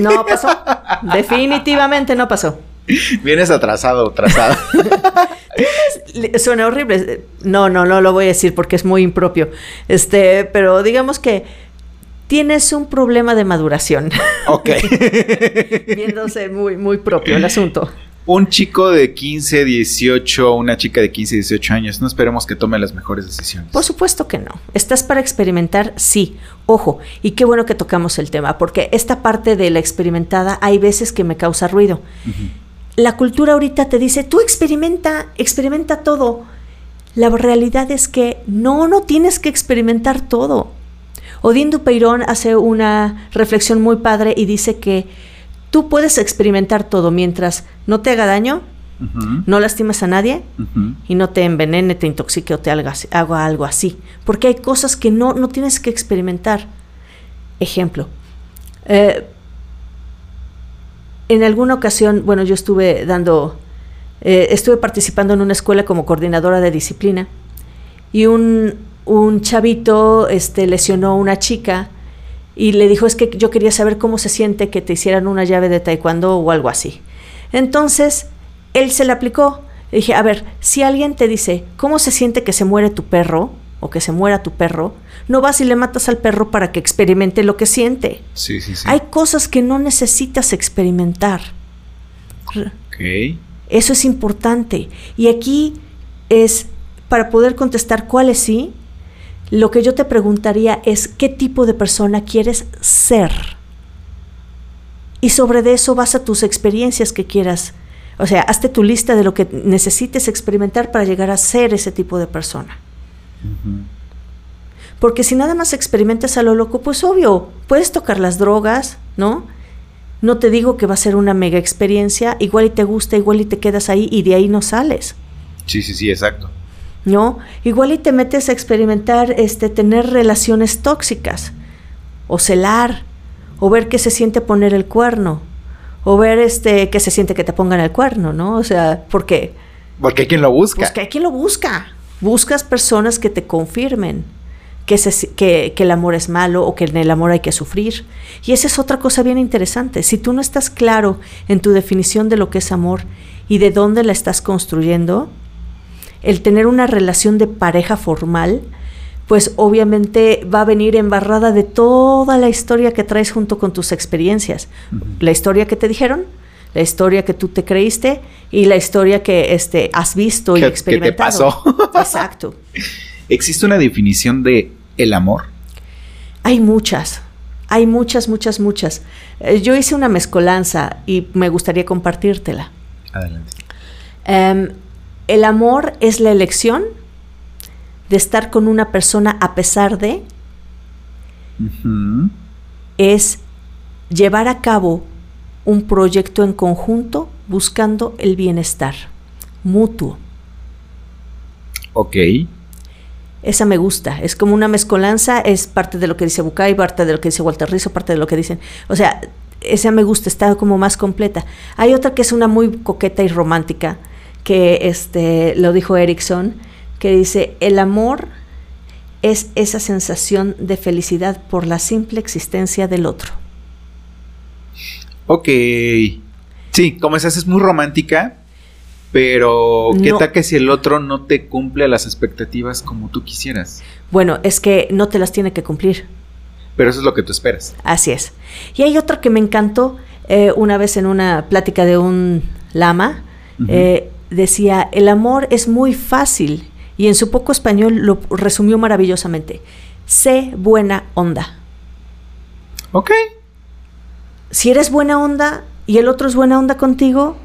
no pasó. Definitivamente no pasó. Vienes atrasado, atrasado. Suena horrible. No, no, no lo voy a decir porque es muy impropio. Este, pero digamos que tienes un problema de maduración. Ok. Viéndose muy, muy propio el asunto. Un chico de 15, 18, una chica de 15, 18 años, no esperemos que tome las mejores decisiones. Por supuesto que no. ¿Estás para experimentar? Sí. Ojo, y qué bueno que tocamos el tema, porque esta parte de la experimentada hay veces que me causa ruido la cultura ahorita te dice, tú experimenta, experimenta todo. La realidad es que no, no tienes que experimentar todo. Odín Dupeirón hace una reflexión muy padre y dice que tú puedes experimentar todo mientras no te haga daño, no lastimes a nadie y no te envenene, te intoxique o te haga, haga, algo así. Porque hay cosas que no, no tienes que experimentar. Ejemplo, eh, en alguna ocasión, bueno, yo estuve dando eh, estuve participando en una escuela como coordinadora de disciplina y un, un chavito este, lesionó a una chica y le dijo es que yo quería saber cómo se siente que te hicieran una llave de taekwondo o algo así. Entonces, él se le aplicó. Le dije, a ver, si alguien te dice, ¿cómo se siente que se muere tu perro? o que se muera tu perro, no vas y le matas al perro para que experimente lo que siente. Sí, sí, sí. Hay cosas que no necesitas experimentar. Ok. Eso es importante. Y aquí es, para poder contestar cuáles sí, lo que yo te preguntaría es qué tipo de persona quieres ser. Y sobre de eso vas a tus experiencias que quieras. O sea, hazte tu lista de lo que necesites experimentar para llegar a ser ese tipo de persona. Porque si nada más experimentas a lo loco, pues obvio, puedes tocar las drogas, ¿no? No te digo que va a ser una mega experiencia, igual y te gusta, igual y te quedas ahí y de ahí no sales. Sí, sí, sí, exacto. ¿No? Igual y te metes a experimentar este tener relaciones tóxicas o celar o ver qué se siente poner el cuerno o ver este qué se siente que te pongan el cuerno, ¿no? O sea, ¿por qué? Porque hay quien lo busca. Pues que hay quien lo busca. Buscas personas que te confirmen que, que, que, el amor es malo o que en el amor hay que sufrir. Y esa es otra cosa bien interesante. Si tú no estás claro en tu definición de lo que es amor y de dónde la estás construyendo, el tener una relación de pareja formal, pues obviamente va a venir embarrada de toda la historia que traes junto con tus experiencias. La historia que te dijeron, la historia que tú te creíste y la historia que este, has visto y experimentado. ¿Qué te pasó? Exacto. ¿Existe una definición de el amor? Hay muchas, hay muchas, muchas, muchas. Eh, yo hice una mezcolanza y me gustaría compartírtela. Adelante. Um, el amor es la elección de estar con una persona a pesar de, uh -huh. es llevar a cabo un proyecto en conjunto buscando el bienestar mutuo. Ok. Esa me gusta, es como una mezcolanza, es parte de lo que dice Bucay, parte de lo que dice Walter Rizzo, parte de lo que dicen. O sea, esa me gusta, está como más completa. Hay otra que es una muy coqueta y romántica, que este, lo dijo Erickson, que dice, el amor es esa sensación de felicidad por la simple existencia del otro. Ok. Sí, como esa es muy romántica, pero ¿qué No. tal que si el otro no te cumple las expectativas como tú quisieras? Bueno, es que no te las tiene que cumplir. Pero eso es lo que tú esperas. Así es. Y hay otra que me encantó eh, una vez en una plática de un lama. Eh, decía, el amor es muy fácil y en su poco español lo resumió maravillosamente. Sé buena onda. Ok. Si eres buena onda y el otro es buena onda contigo,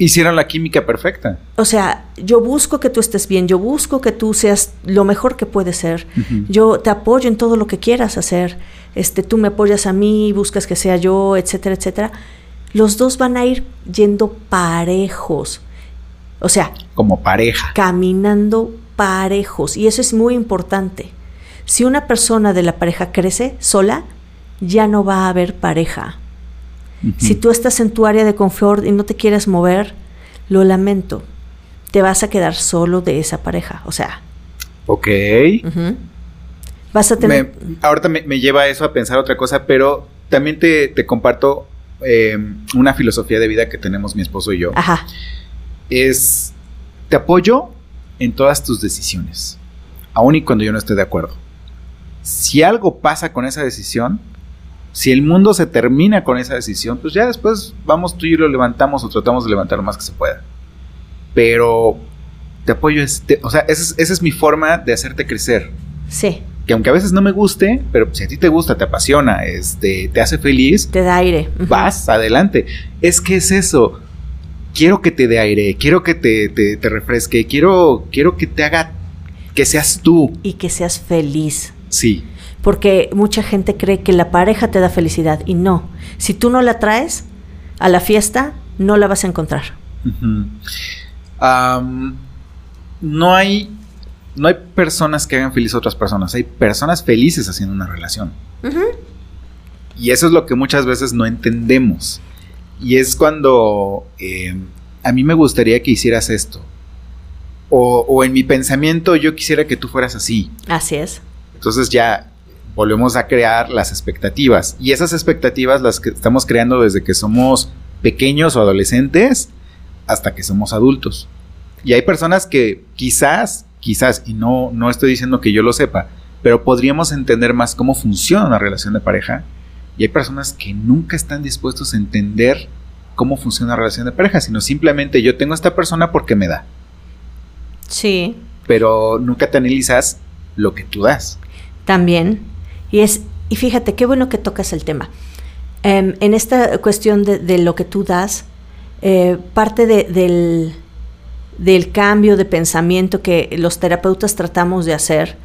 Hicieron la química perfecta. o sea, yo busco que tú estés bien, yo busco que tú seas lo mejor que puedes ser. Yo te apoyo en todo lo que quieras hacer. Este, tú me apoyas a mí, buscas que sea yo, etcétera, etcétera. Los dos van a ir yendo parejos. O sea, Como pareja. caminando parejos. Y eso es muy importante. Si una persona de la pareja crece sola, ya no va a haber pareja. Si tú estás en tu área de confort y no te quieres mover, lo lamento. Te vas a quedar solo de esa pareja. O sea, Ok. vas a tener... Me- ahorita me, me lleva eso a pensar otra cosa, pero también te, te comparto eh, una filosofía de vida que tenemos mi esposo y yo. Ajá, Es, te apoyo en todas tus decisiones, aun y cuando yo no esté de acuerdo. Si algo pasa con esa decisión, si el mundo se termina con esa decisión, pues ya después vamos tú y yo lo levantamos o tratamos de levantar lo más que se pueda. Pero te apoyo, o sea, esa es, esa es mi forma de hacerte crecer. sí, Que aunque a veces no me guste, pero si a ti te gusta, te apasiona, este, te hace feliz, te da aire. vas adelante. Es que es eso. Quiero que te dé aire, quiero que te, te, te refresque, quiero, quiero que te haga que seas tú. Y que seas feliz. Sí. Porque mucha gente cree que la pareja te da felicidad y no. Si tú no la traes a la fiesta, no la vas a encontrar. No hay. No hay personas que hagan feliz a otras personas. Hay personas felices haciendo una relación. Ujú. Y eso es lo que muchas veces no entendemos. Y es cuando eh, a mí me gustaría que hicieras esto. O, o en mi pensamiento yo quisiera que tú fueras así. Así es. Entonces ya volvemos a crear las expectativas. Y esas expectativas las que estamos creando desde que somos pequeños o adolescentes hasta que somos adultos. Y hay personas que quizás, quizás, y no, no estoy diciendo que yo lo sepa, pero podríamos entender más cómo funciona una relación de pareja. Y hay personas que nunca están dispuestos a entender cómo funciona una relación de pareja, sino simplemente yo tengo a esta persona porque me da. Sí. Pero nunca te analizas lo que tú das. También. Y es, y fíjate, qué bueno que tocas el tema. Em, en esta cuestión de, de, lo que tú das, eh, parte de, del, del cambio de pensamiento que los terapeutas tratamos de hacer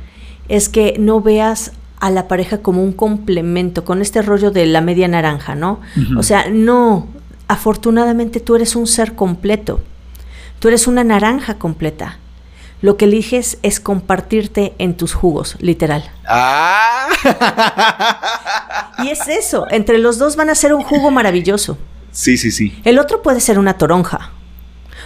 es que no veas a la pareja como un complemento, con este rollo de la media naranja, ¿no? O sea, no, afortunadamente tú eres un ser completo, tú eres una naranja completa. Lo que eliges es compartirte en tus jugos, literal. ¡Ah! Y es eso, entre los dos van a ser un jugo maravilloso. sí, sí, sí. El otro puede ser una toronja.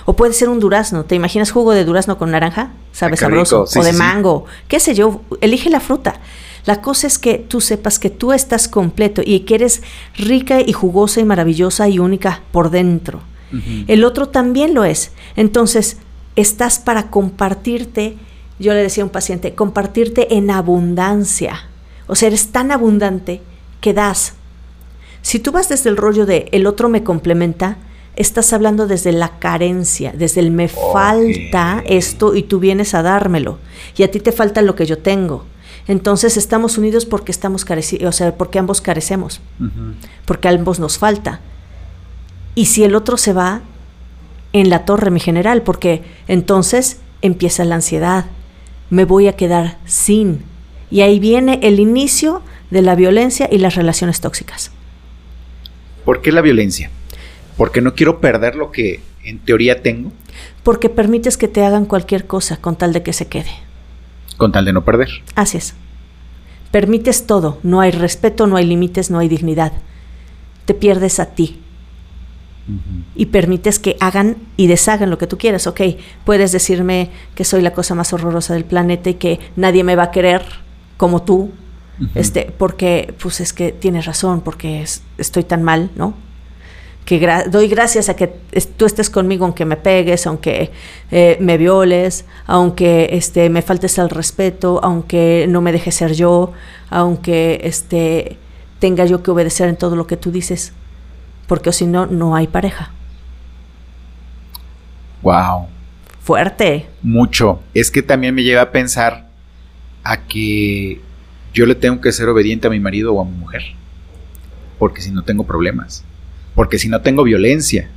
O puede ser un durazno. ¿Te imaginas jugo de durazno con naranja? Sabe qué sabroso. Sí, o de sí, sí. mango. Qué sé yo. Elige la fruta. La cosa es que tú sepas que tú estás completo y que eres rica y jugosa y maravillosa y única por dentro. El otro también lo es. Entonces, estás para compartirte, yo le decía a un paciente, compartirte en abundancia. O sea, eres tan abundante que das. Si tú vas desde el rollo de el otro me complementa, estás hablando desde la carencia, desde el me falta esto y tú vienes a dármelo. Y a ti te falta lo que yo tengo. Entonces estamos unidos porque estamos careci o sea, porque ambos carecemos porque a ambos nos falta. Y si el otro se va, en la torre, mi general, porque entonces empieza la ansiedad. Me voy a quedar sin. Y ahí viene el inicio de la violencia y las relaciones tóxicas. ¿Por qué la violencia? Porque no quiero perder lo que en teoría tengo Porque permites que te hagan cualquier cosa con tal de que se quede. con tal de no perder. Así es. Permites todo. No hay respeto, no hay límites, no hay dignidad. Te pierdes a ti. y permites que hagan y deshagan lo que tú quieras. Ok, puedes decirme que soy la cosa más horrorosa del planeta y que nadie me va a querer como tú, este, porque pues es que tienes razón, porque es- estoy tan mal, ¿no? Que gra- doy gracias a que tú estés conmigo aunque me pegues, aunque eh, me violes, aunque este, me faltes al respeto, aunque no me dejes ser yo, aunque este, tenga yo que obedecer en todo lo que tú dices, porque si no, no hay pareja. Wow. Fuerte. Mucho. Es que también me lleva a pensar a que yo le tengo que ser obediente a mi marido o a mi mujer. Porque si no tengo problemas. Porque si no tengo violencia.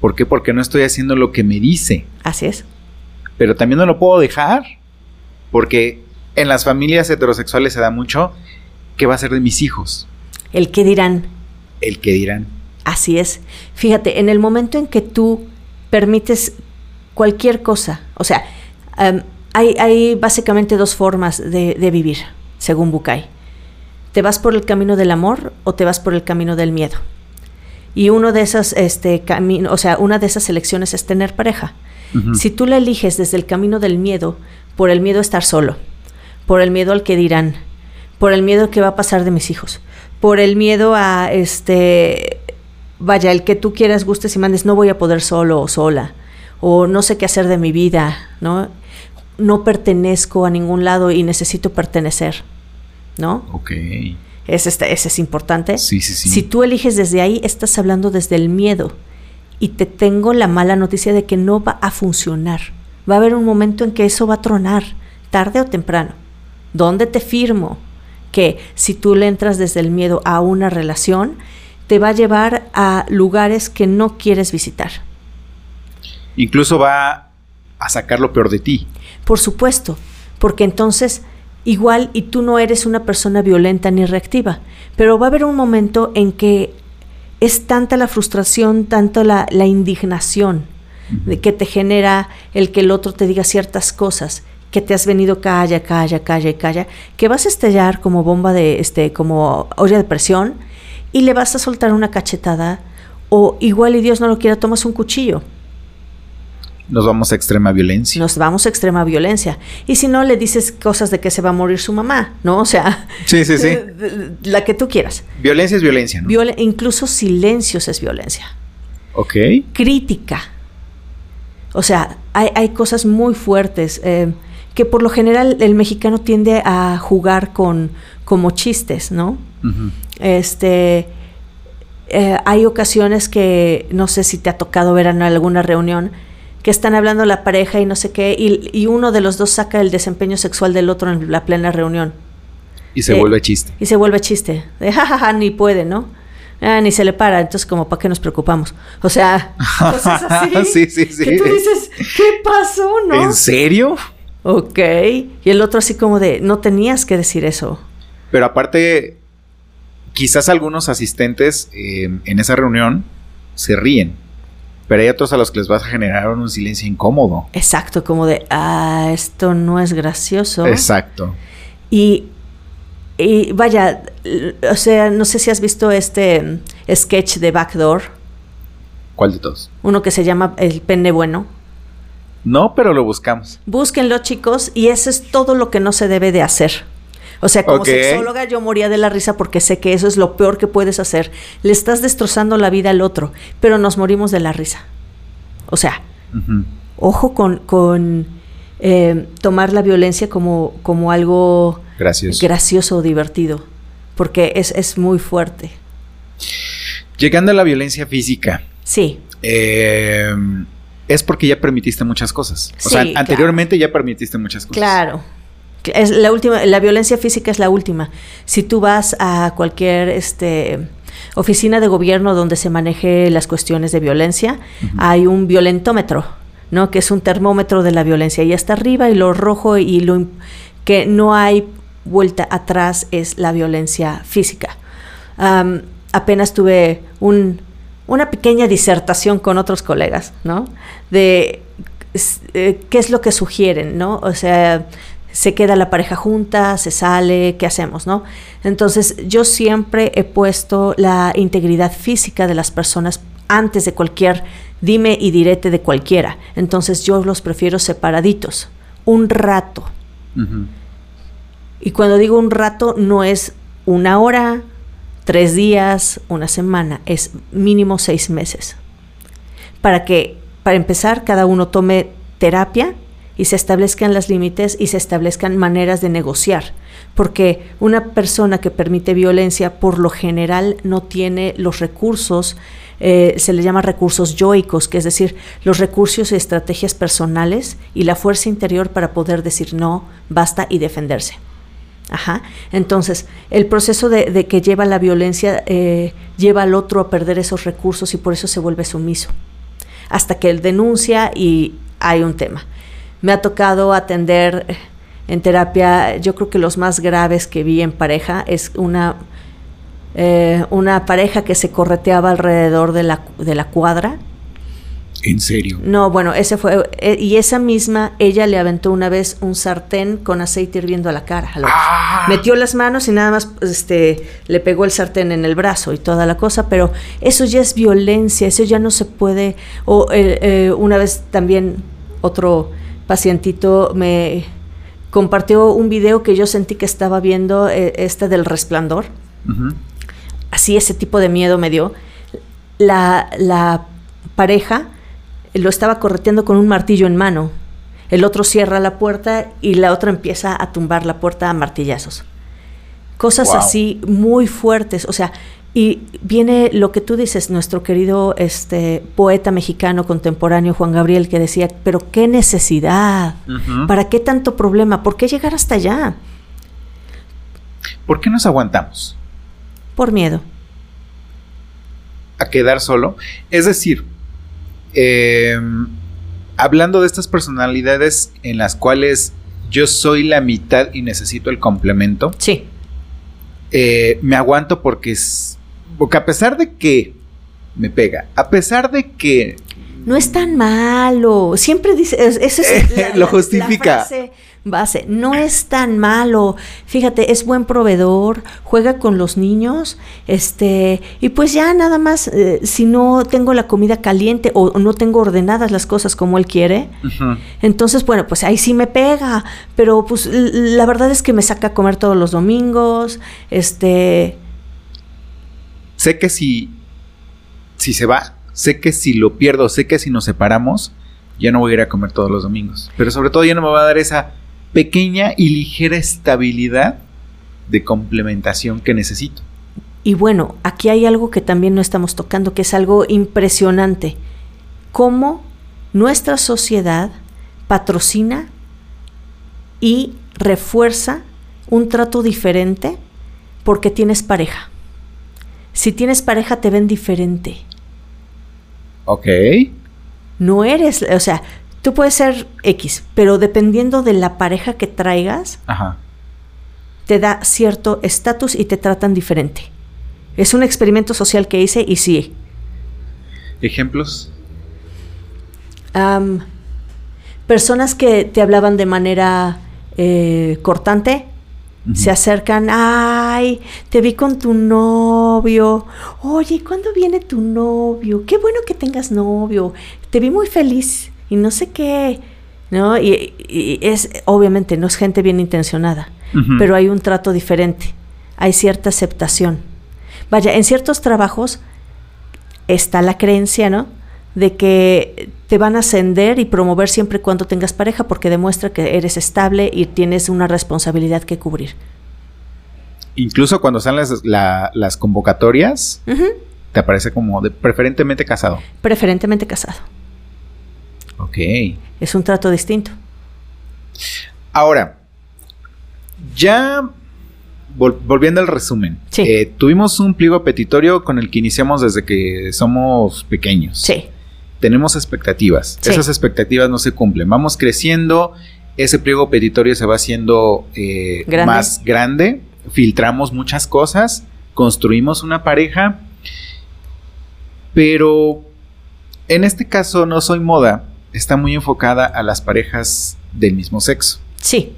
¿Por qué? Porque no estoy haciendo lo que me dice. Así es. Pero también no lo puedo dejar. Porque en las familias heterosexuales se da mucho. ¿Qué va a ser de mis hijos? El que dirán, El que dirán. Así es. Fíjate, en el momento en que tú permites cualquier cosa, o sea, em, hay, hay básicamente dos formas de, de vivir, según Bucay. ¿Te vas por el camino del amor o te vas por el camino del miedo? Y uno de esas, este, camino, o sea, una de esas elecciones es tener pareja. Si tú la eliges desde el camino del miedo, por el miedo a estar solo, por el miedo al que dirán, por el miedo que va a pasar de mis hijos, por el miedo a este vaya, el que tú quieras, gustes y mandes, no voy a poder solo o sola, o no sé qué hacer de mi vida, ¿no? No pertenezco a ningún lado y necesito pertenecer, ¿no? Ok. Ese, es- ese es importante. Sí, sí, sí. Si tú eliges desde ahí, estás hablando desde el miedo. Y te tengo la mala noticia de que no va a funcionar. Va a haber un momento en que eso va a tronar, tarde o temprano. ¿Dónde te firmo? Que si tú le entras desde el miedo a una relación, te va a llevar a lugares que no quieres visitar. Incluso va a sacar lo peor de ti. Por supuesto, porque entonces igual y tú no eres una persona violenta ni reactiva, pero va a haber un momento en que es tanta la frustración, tanto la, la indignación de que te genera el que el otro te diga ciertas cosas, que te has venido calla, calla, calla y calla, que vas a estallar como bomba de, este, como olla de presión y le vas a soltar una cachetada o igual y Dios no lo quiera, tomas un cuchillo Nos vamos a extrema violencia. Nos vamos a extrema violencia. Y si no, le dices cosas de que se va a morir su mamá, ¿no? O sea, sí, sí, sí. la que tú quieras. Violencia es violencia, ¿no? incluso silencios es violencia. Ok. Crítica. O sea, hay, cosas muy fuertes eh, que por lo general el mexicano tiende a jugar con como chistes, ¿no? Este eh, hay ocasiones que no sé si te ha tocado ver en alguna reunión que están hablando la pareja y no sé qué, y, uno de los dos saca el desempeño sexual del otro en la plena reunión. Y se vuelve chiste. Y se vuelve chiste. De jajaja, ni puede, ¿no? Ah, ni se le para, entonces como para qué nos preocupamos. O sea, cosas así. sí, sí, sí. Que tú dices, ¿qué pasó, no? ¿En serio? Ok. Y el otro así como de, no tenías que decir eso. Pero aparte, quizás algunos asistentes eh, en esa reunión se ríen. Pero hay otros a los que les vas a generar un silencio incómodo. Exacto, como de, ah, esto no es gracioso. Exacto. Y, y vaya, o sea, no sé si has visto este sketch de Backdoor. ¿Cuál de todos? Uno que se llama El Pene Bueno. No, pero lo buscamos. Búsquenlo, chicos, y eso es todo lo que no se debe de hacer. O sea, como sexóloga yo moría de la risa porque sé que eso es lo peor que puedes hacer. Le estás destrozando la vida al otro, pero nos morimos de la risa. O sea, ojo con, con eh, tomar la violencia como, como algo gracioso. o divertido, porque es, es muy fuerte. Llegando a la violencia física. Sí. Eh, es porque ya permitiste muchas cosas. O sea, anteriormente ya permitiste muchas cosas. Claro. Es la última, la violencia física es la última. Si tú vas a cualquier este oficina de gobierno donde se maneje las cuestiones de violencia, hay un violentómetro, ¿no? Que es un termómetro de la violencia. Y hasta arriba y lo rojo y lo que no hay vuelta atrás es la violencia física. apenas tuve un, una pequeña disertación con otros colegas, ¿no? De eh, qué es lo que sugieren, ¿no? O sea, se queda la pareja junta, se sale, ¿qué hacemos, no? Entonces, yo siempre he puesto la integridad física de las personas antes de cualquier dime y direte de cualquiera. Entonces, yo los prefiero separaditos, un rato. Y cuando digo un rato, no es una hora, tres días, una semana, es mínimo seis meses. Para que, para empezar, cada uno tome terapia y se establezcan los límites y se establezcan maneras de negociar. Porque una persona que permite violencia por lo general no tiene los recursos, eh, se le llama recursos yoicos, que es decir, los recursos y estrategias personales y la fuerza interior para poder decir no, basta y defenderse. Ajá. Entonces, el proceso de, que lleva la violencia eh, lleva al otro a perder esos recursos y por eso se vuelve sumiso. Hasta que él denuncia y hay un tema. Me ha tocado atender en terapia, yo creo que los más graves que vi en pareja es una, eh, una pareja que se correteaba alrededor de la, de la cuadra. ¿En serio? No, bueno, ese fue. Eh, y esa misma, ella le aventó una vez un sartén con aceite hirviendo a la cara. ¡Ah! Metió las manos y nada más este, le pegó el sartén en el brazo y toda la cosa, pero eso ya es violencia, eso ya no se puede. O eh, una vez también otro pacientito me compartió un video que yo sentí que estaba viendo, eh, este del resplandor. Así ese tipo de miedo me dio. La, la pareja lo estaba correteando con un martillo en mano. El otro cierra la puerta y la otra empieza a tumbar la puerta a martillazos. Cosas así muy fuertes. O sea, y viene lo que tú dices, nuestro querido este, poeta mexicano contemporáneo Juan Gabriel, que decía, pero qué necesidad, ¿para qué tanto problema? ¿Por qué llegar hasta allá? ¿Por qué nos aguantamos? Por miedo. A quedar solo. Es decir, em, hablando de estas personalidades en las cuales yo soy la mitad y necesito el complemento. Sí. Eh, me aguanto porque es, porque a pesar de que me pega, a pesar de que no es tan malo. Siempre dice, es- esa es la- Lo justifica. la frase base, no es tan malo. Fíjate, es buen proveedor, juega con los niños, este, y pues ya nada más, eh, si no tengo la comida caliente o no tengo ordenadas las cosas como él quiere, entonces, bueno, pues ahí sí me pega, pero pues la verdad es que me saca a comer todos los domingos, este, Sé que si, si se va, sé que si lo pierdo, sé que si nos separamos, ya no voy a ir a comer todos los domingos. Pero sobre todo ya no me va a dar esa pequeña y ligera estabilidad de complementación que necesito. Y bueno, aquí hay algo que también no estamos tocando, que es algo impresionante. Cómo nuestra sociedad patrocina y refuerza un trato diferente porque tienes pareja. Si tienes pareja te ven diferente. Ok. No eres, o sea, tú puedes ser X, pero dependiendo de la pareja que traigas, Ajá. te da cierto estatus y te tratan diferente. Es un experimento social que hice y sí, ¿Ejemplos? Personas que te hablaban de manera eh, cortante Se acercan, ay, te vi con tu novio, oye, ¿cuándo viene tu novio? Qué bueno que tengas novio, te vi muy feliz y no sé qué, ¿no? Y, y es, obviamente, no es gente bien intencionada, pero hay un trato diferente, hay cierta aceptación. Vaya, en ciertos trabajos está la creencia, ¿no? De que te van a ascender y promover siempre y cuando tengas pareja porque demuestra que eres estable y tienes una responsabilidad que cubrir. Incluso cuando salen las, la- las convocatorias, te aparece como de preferentemente casado. Preferentemente casado. Ok. Es un trato distinto. Ahora, ya vol- volviendo al resumen, Sí. eh, tuvimos un pliego petitorio con el que iniciamos desde que somos pequeños. Sí, Tenemos expectativas. Sí. Esas expectativas no se cumplen. Vamos creciendo, ese pliego petitorio se va haciendo eh, Grande. más grande, filtramos muchas cosas, construimos una pareja, pero en este caso no soy moda, está muy enfocada a las parejas del mismo sexo. sí,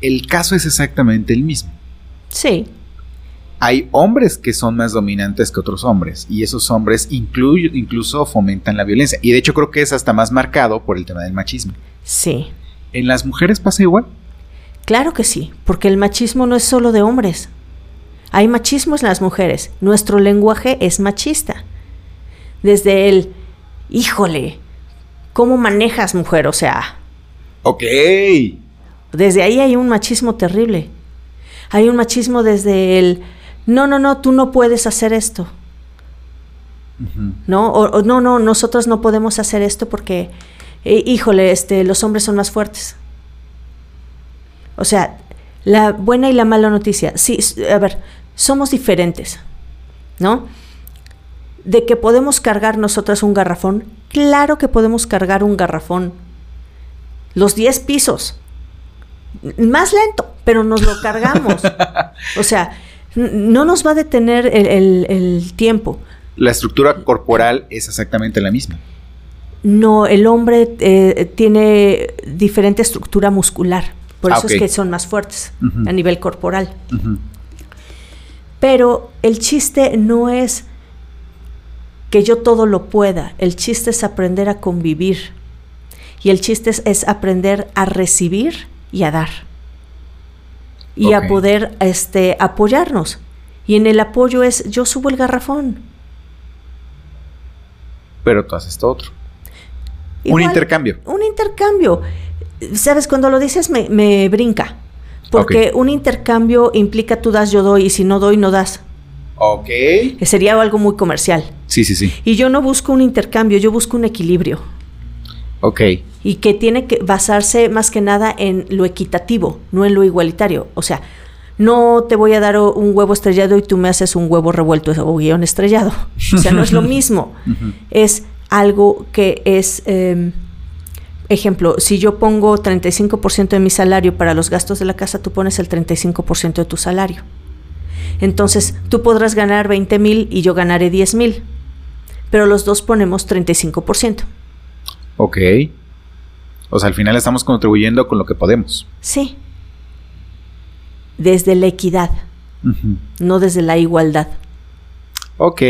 El caso es exactamente el mismo. sí. Hay hombres que son más dominantes que otros hombres y esos hombres inclu- incluso fomentan la violencia. Y de hecho creo que es hasta más marcado por el tema del machismo. Sí. ¿En las mujeres pasa igual? Claro que sí, porque el machismo no es solo de hombres. Hay machismo en las mujeres. Nuestro lenguaje es machista. Desde el, híjole, ¿cómo manejas mujer? O sea, Ok. desde ahí hay un machismo terrible. Hay un machismo desde el, no, no, no, tú no puedes hacer esto. ¿no? O, o, no, no, nosotros no podemos hacer esto porque, eh, híjole, este, los hombres son más fuertes. O sea, la buena y la mala noticia, sí, a ver, somos diferentes, ¿no? De que podemos cargar nosotras un garrafón, claro que podemos cargar un garrafón. Los 10 pisos. Más lento, pero nos lo cargamos. o sea, no nos va a detener el- el- el tiempo. La estructura corporal es exactamente la misma. No, el hombre eh, tiene diferente estructura muscular. Por Ah, eso es que son más fuertes a nivel corporal. Pero el chiste no es que yo todo lo pueda. El chiste es aprender a convivir. Y el chiste es, es aprender a recibir y a dar. Y a poder este, apoyarnos. Y en el apoyo es yo subo el garrafón. Pero tú haces todo otro. Un intercambio. Un intercambio. Sabes, cuando lo dices me, me brinca. Porque un intercambio implica tú das, yo doy, y si no doy, no das. Ok. Que sería algo muy comercial. Sí, sí, sí. Y yo no busco un intercambio, yo busco un equilibrio. Ok. Y que tiene que basarse más que nada en lo equitativo, no en lo igualitario. O sea, no te voy a dar un huevo estrellado y tú me haces un huevo revuelto o guion estrellado. O sea, no es lo mismo. Es algo que es, eh, ejemplo, si yo pongo 35% de mi salario para los gastos de la casa, tú pones el 35% de tu salario. Entonces, tú podrás ganar 20 mil y yo ganaré 10 mil. pero los dos ponemos 35%. Ok. O sea, al final estamos contribuyendo con lo que podemos. Sí. Desde la equidad, no desde la igualdad. Ok.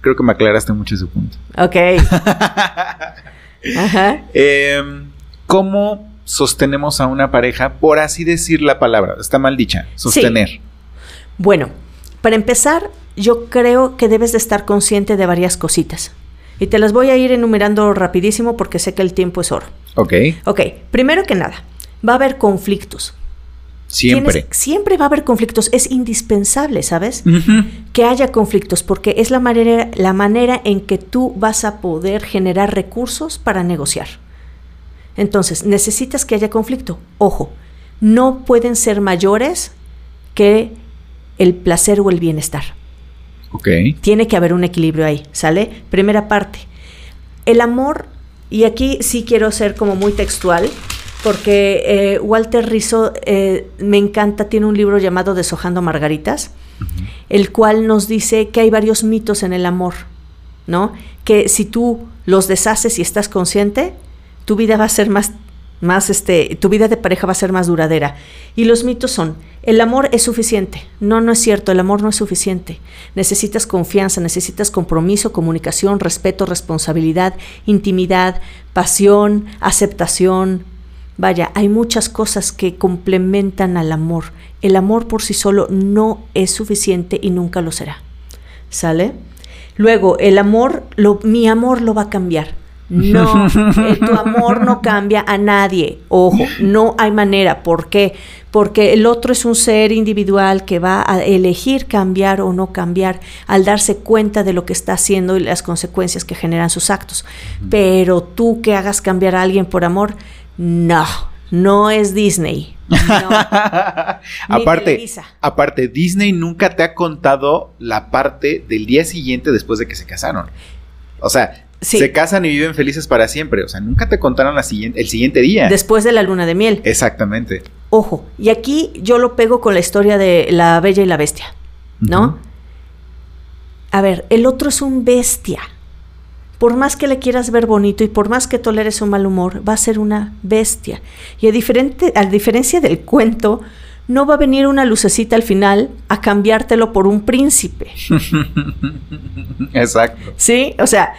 Creo que me aclaraste mucho ese punto. Ok. Ajá. Em, ¿Cómo sostenemos a una pareja, por así decir la palabra? Está mal dicha. Sostener. Bueno, para empezar, yo creo que debes de estar consciente de varias cositas. Y te las voy a ir enumerando rapidísimo porque sé que el tiempo es oro. Ok. Ok, primero que nada, va a haber conflictos. Siempre. Tienes- siempre va a haber conflictos. Es indispensable, ¿sabes? Que haya conflictos porque es la manera, la manera en que tú vas a poder generar recursos para negociar. Entonces, necesitas que haya conflicto. Ojo, no pueden ser mayores que el placer o el bienestar. Ok. Tiene que haber un equilibrio ahí, ¿sale? Primera parte. El amor, y aquí sí quiero ser como muy textual, porque eh, Walter Rizzo eh, me encanta, tiene un libro llamado Deshojando Margaritas, el cual nos dice que hay varios mitos en el amor, ¿no? Que si tú los deshaces y estás consciente, tu vida va a ser más, más este, tu vida de pareja va a ser más duradera. Y los mitos son, el amor es suficiente. No, no es cierto, el amor no es suficiente. Necesitas confianza, necesitas compromiso, comunicación, respeto, responsabilidad, intimidad, pasión, aceptación. Vaya, hay muchas cosas que complementan al amor. El amor por sí solo no es suficiente y nunca lo será. ¿Sale? Luego, el amor, lo, mi amor lo va a cambiar. No, eh, tu amor no cambia a nadie. Ojo, no hay manera. ¿Por qué? Porque el otro es un ser individual que va a elegir cambiar o no cambiar al darse cuenta de lo que está haciendo y las consecuencias que generan sus actos. Pero tú que hagas cambiar a alguien por amor, no, no es Disney. No. Aparte, aparte, Disney nunca te ha contado la parte del día siguiente después de que se casaron. O sea, Sí. se casan y viven felices para siempre. O sea, nunca te contaron la siguiente, el siguiente día. Después de la luna de miel. Exactamente. Ojo, y aquí yo lo pego con la historia de la bella y la bestia, ¿no? A ver, el otro es un bestia. Por más que le quieras ver bonito y por más que toleres su mal humor, va a ser una bestia. Y a, diferente, a diferencia del cuento, no va a venir una lucecita al final a cambiártelo por un príncipe. Exacto. ¿Sí? O sea,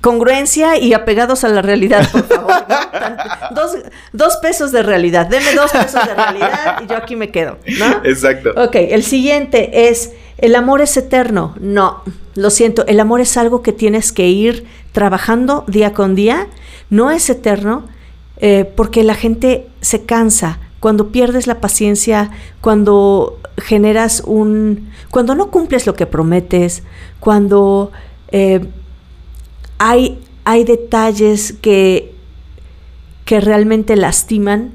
congruencia y apegados a la realidad, por favor. ¿no? Dos, dos pesos de realidad. Deme dos pesos de realidad y yo aquí me quedo, ¿no? Exacto. Ok, el siguiente es, ¿el amor es eterno? No, lo siento, el amor es algo que tienes que ir trabajando día con día, no es eterno, eh, porque la gente se cansa cuando pierdes la paciencia, cuando generas un... cuando no cumples lo que prometes, cuando eh, hay, hay detalles que, que realmente lastiman,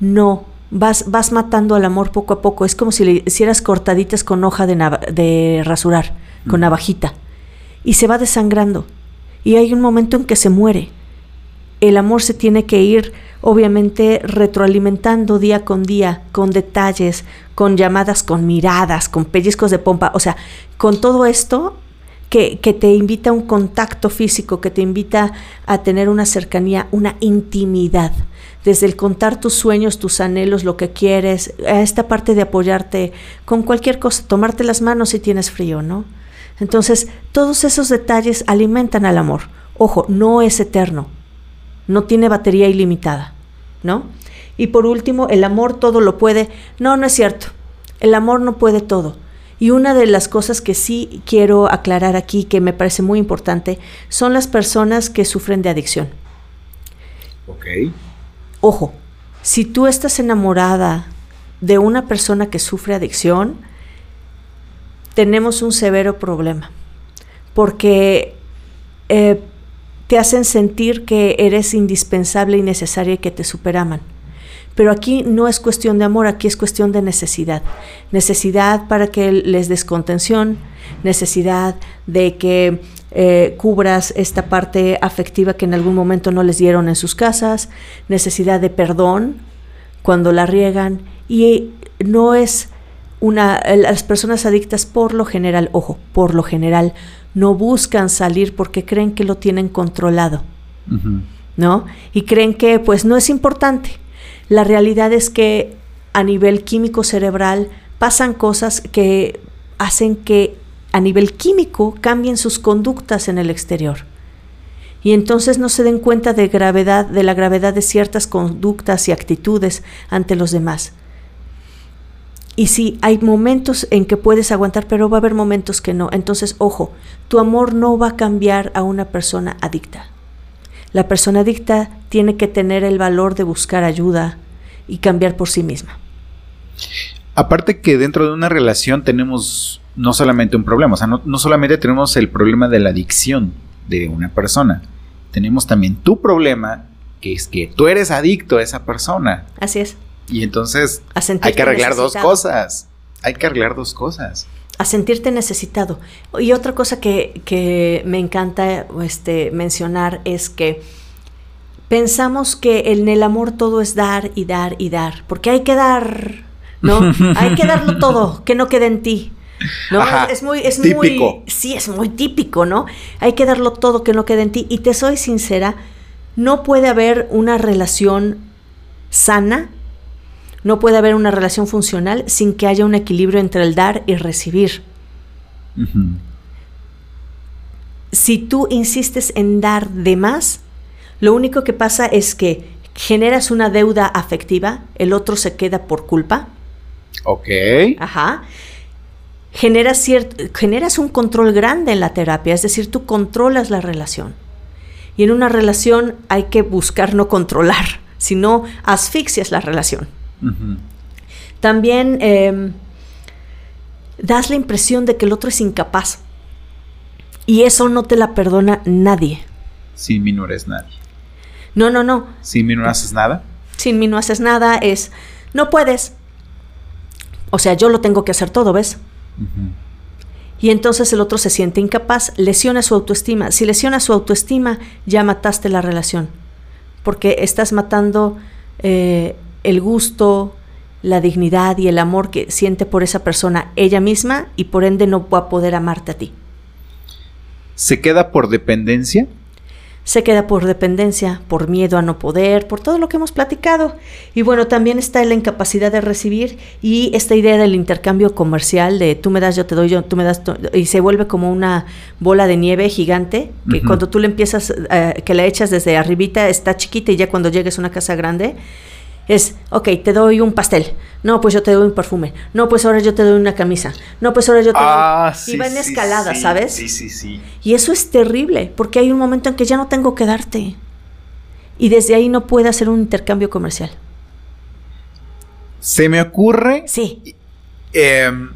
no, vas, vas matando al amor poco a poco. Es como si le hicieras cortaditas con hoja de, de rasurar, con Mm. navajita. Y se va desangrando. Y hay un momento en que se muere. El amor se tiene que ir, obviamente, retroalimentando día con día, con detalles, con llamadas, con miradas, con pellizcos de pompa. O sea, con todo esto que, te invita a un contacto físico, que te invita a tener una cercanía, una intimidad. Desde el contar tus sueños, tus anhelos, lo que quieres, a esta parte de apoyarte con cualquier cosa, tomarte las manos si tienes frío, ¿no? Entonces, todos esos detalles alimentan al amor. Ojo, no es eterno, no tiene batería ilimitada, ¿no? Y por último, el amor todo lo puede. No, no es cierto. El amor no puede todo. Y una de las cosas que sí quiero aclarar aquí, que me parece muy importante, son las personas que sufren de adicción. Ok. Ojo, si tú estás enamorada de una persona que sufre adicción, tenemos un severo problema, porque eh, te hacen sentir que eres indispensable y necesaria y que te superaman. Pero aquí no es cuestión de amor, aquí es cuestión de necesidad. Necesidad para que les des contención, necesidad de que eh, cubras esta parte afectiva que en algún momento no les dieron en sus casas, necesidad de perdón cuando la riegan y no es una las personas adictas por lo general, ojo, por lo general no buscan salir porque creen que lo tienen controlado, ¿no? Y creen que pues no es importante. La realidad es que a nivel químico cerebral pasan cosas que hacen que a nivel químico cambien sus conductas en el exterior. Y entonces no se den cuenta de gravedad, de la gravedad de ciertas conductas y actitudes ante los demás. Y sí, hay momentos en que puedes aguantar, pero va a haber momentos que no. Entonces, ojo, tu amor no va a cambiar a una persona adicta. La persona adicta tiene que tener el valor de buscar ayuda y cambiar por sí misma. Aparte que dentro de una relación tenemos no solamente un problema, o sea, no, no solamente tenemos el problema de la adicción de una persona, tenemos también tu problema, que es que tú eres adicto a esa persona. Así es. Y entonces hay que arreglar dos cosas. Hay que arreglar dos cosas. a sentirte necesitado. Y otra cosa que, que me encanta este, mencionar es que pensamos que en el amor todo es dar y dar y dar, porque hay que dar, ¿no? hay que darlo todo, que no quede en ti. ¿No? Ajá, es muy, es típico. muy, sí, es muy típico, ¿no? Hay que darlo todo, que no quede en ti. Y te soy sincera, no puede haber una relación sana, no puede haber una relación funcional sin que haya un equilibrio entre el dar y recibir. Si tú insistes en dar de más, lo único que pasa es que generas una deuda afectiva, el otro se queda por culpa, Ok. ajá. Generas, ciert- generas un control grande en la terapia, es decir, tú controlas la relación. Y en una relación hay que buscar no controlar, sino asfixias la relación. También eh, das la impresión de que el otro es incapaz. Y eso no te la perdona nadie. Sin mí no eres nadie. No, no, no. Sin mí no haces nada. Sin mí no haces nada. Es, no puedes. O sea, yo lo tengo que hacer todo, ¿ves? Y entonces el otro se siente incapaz, lesiona su autoestima. Si lesiona su autoestima, ya mataste la relación. Porque estás matando eh, el gusto, la dignidad y el amor que siente por esa persona ella misma y por ende no va a poder amarte a ti. ¿Se queda por dependencia? Se queda por dependencia, por miedo a no poder, por todo lo que hemos platicado. Y bueno, también está la incapacidad de recibir y esta idea del intercambio comercial de tú me das, yo te doy, yo tú me das, y se vuelve como una bola de nieve gigante, que cuando tú le empiezas, eh, que la echas desde arribita, está chiquita y ya cuando llegues a una casa grande, es, ok, te doy un pastel. No, pues yo te doy un perfume. No, pues ahora yo te doy una camisa. No, pues ahora yo te doy... y va en escalada, ¿sabes? Ah, Sí, sí, sí. Y eso es terrible, porque hay un momento en que ya no tengo que darte. Y desde ahí no puede hacer un intercambio comercial. Se me ocurre Sí, em,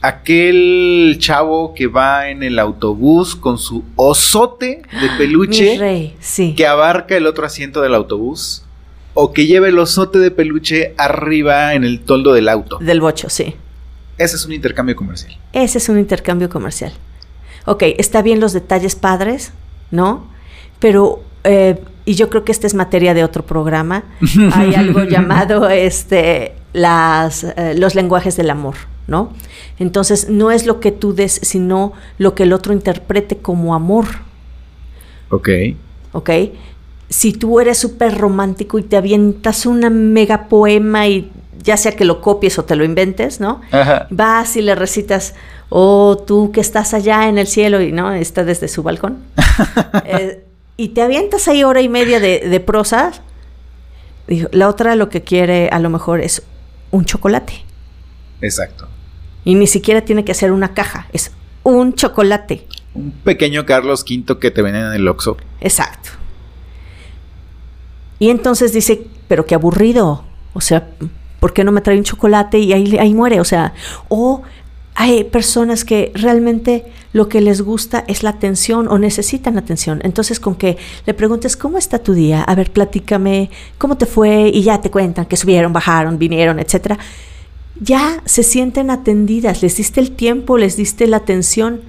aquel chavo que va en el autobús con su osote de mi peluche rey, sí. que abarca el otro asiento del autobús. O que lleve el osote de peluche arriba en el toldo del auto. Del bocho, sí. Ese es un intercambio comercial. Ese es un intercambio comercial. Ok, está bien los detalles padres, ¿no? Pero, eh, y yo creo que esta es materia de otro programa. Hay algo llamado este, las, eh, los lenguajes del amor, ¿no? Entonces, no es lo que tú des, sino lo que el otro interprete como amor. Ok. ¿ok? Si tú eres súper romántico y te avientas una mega poema y ya sea que lo copies o te lo inventes, ¿no? Ajá. Vas y le recitas, oh, tú que estás allá en el cielo y no, está desde su balcón. Eh, y te avientas ahí hora y media de, de prosas. Digo, La otra lo que quiere a lo mejor es un chocolate. Exacto. Y ni siquiera tiene que ser una caja, es un chocolate. Un pequeño Carlos V que te venden en el Oxxo. Exacto. Y entonces dice, pero qué aburrido. O sea, ¿por qué no me trae un chocolate y ahí, ahí muere? O sea, o hay personas que realmente lo que les gusta es la atención o necesitan atención. Entonces, con que le preguntes, ¿cómo está tu día? A ver, platícame, ¿cómo te fue? Y ya te cuentan que subieron, bajaron, vinieron, etcétera. Ya se sienten atendidas, les diste el tiempo, les diste la atención.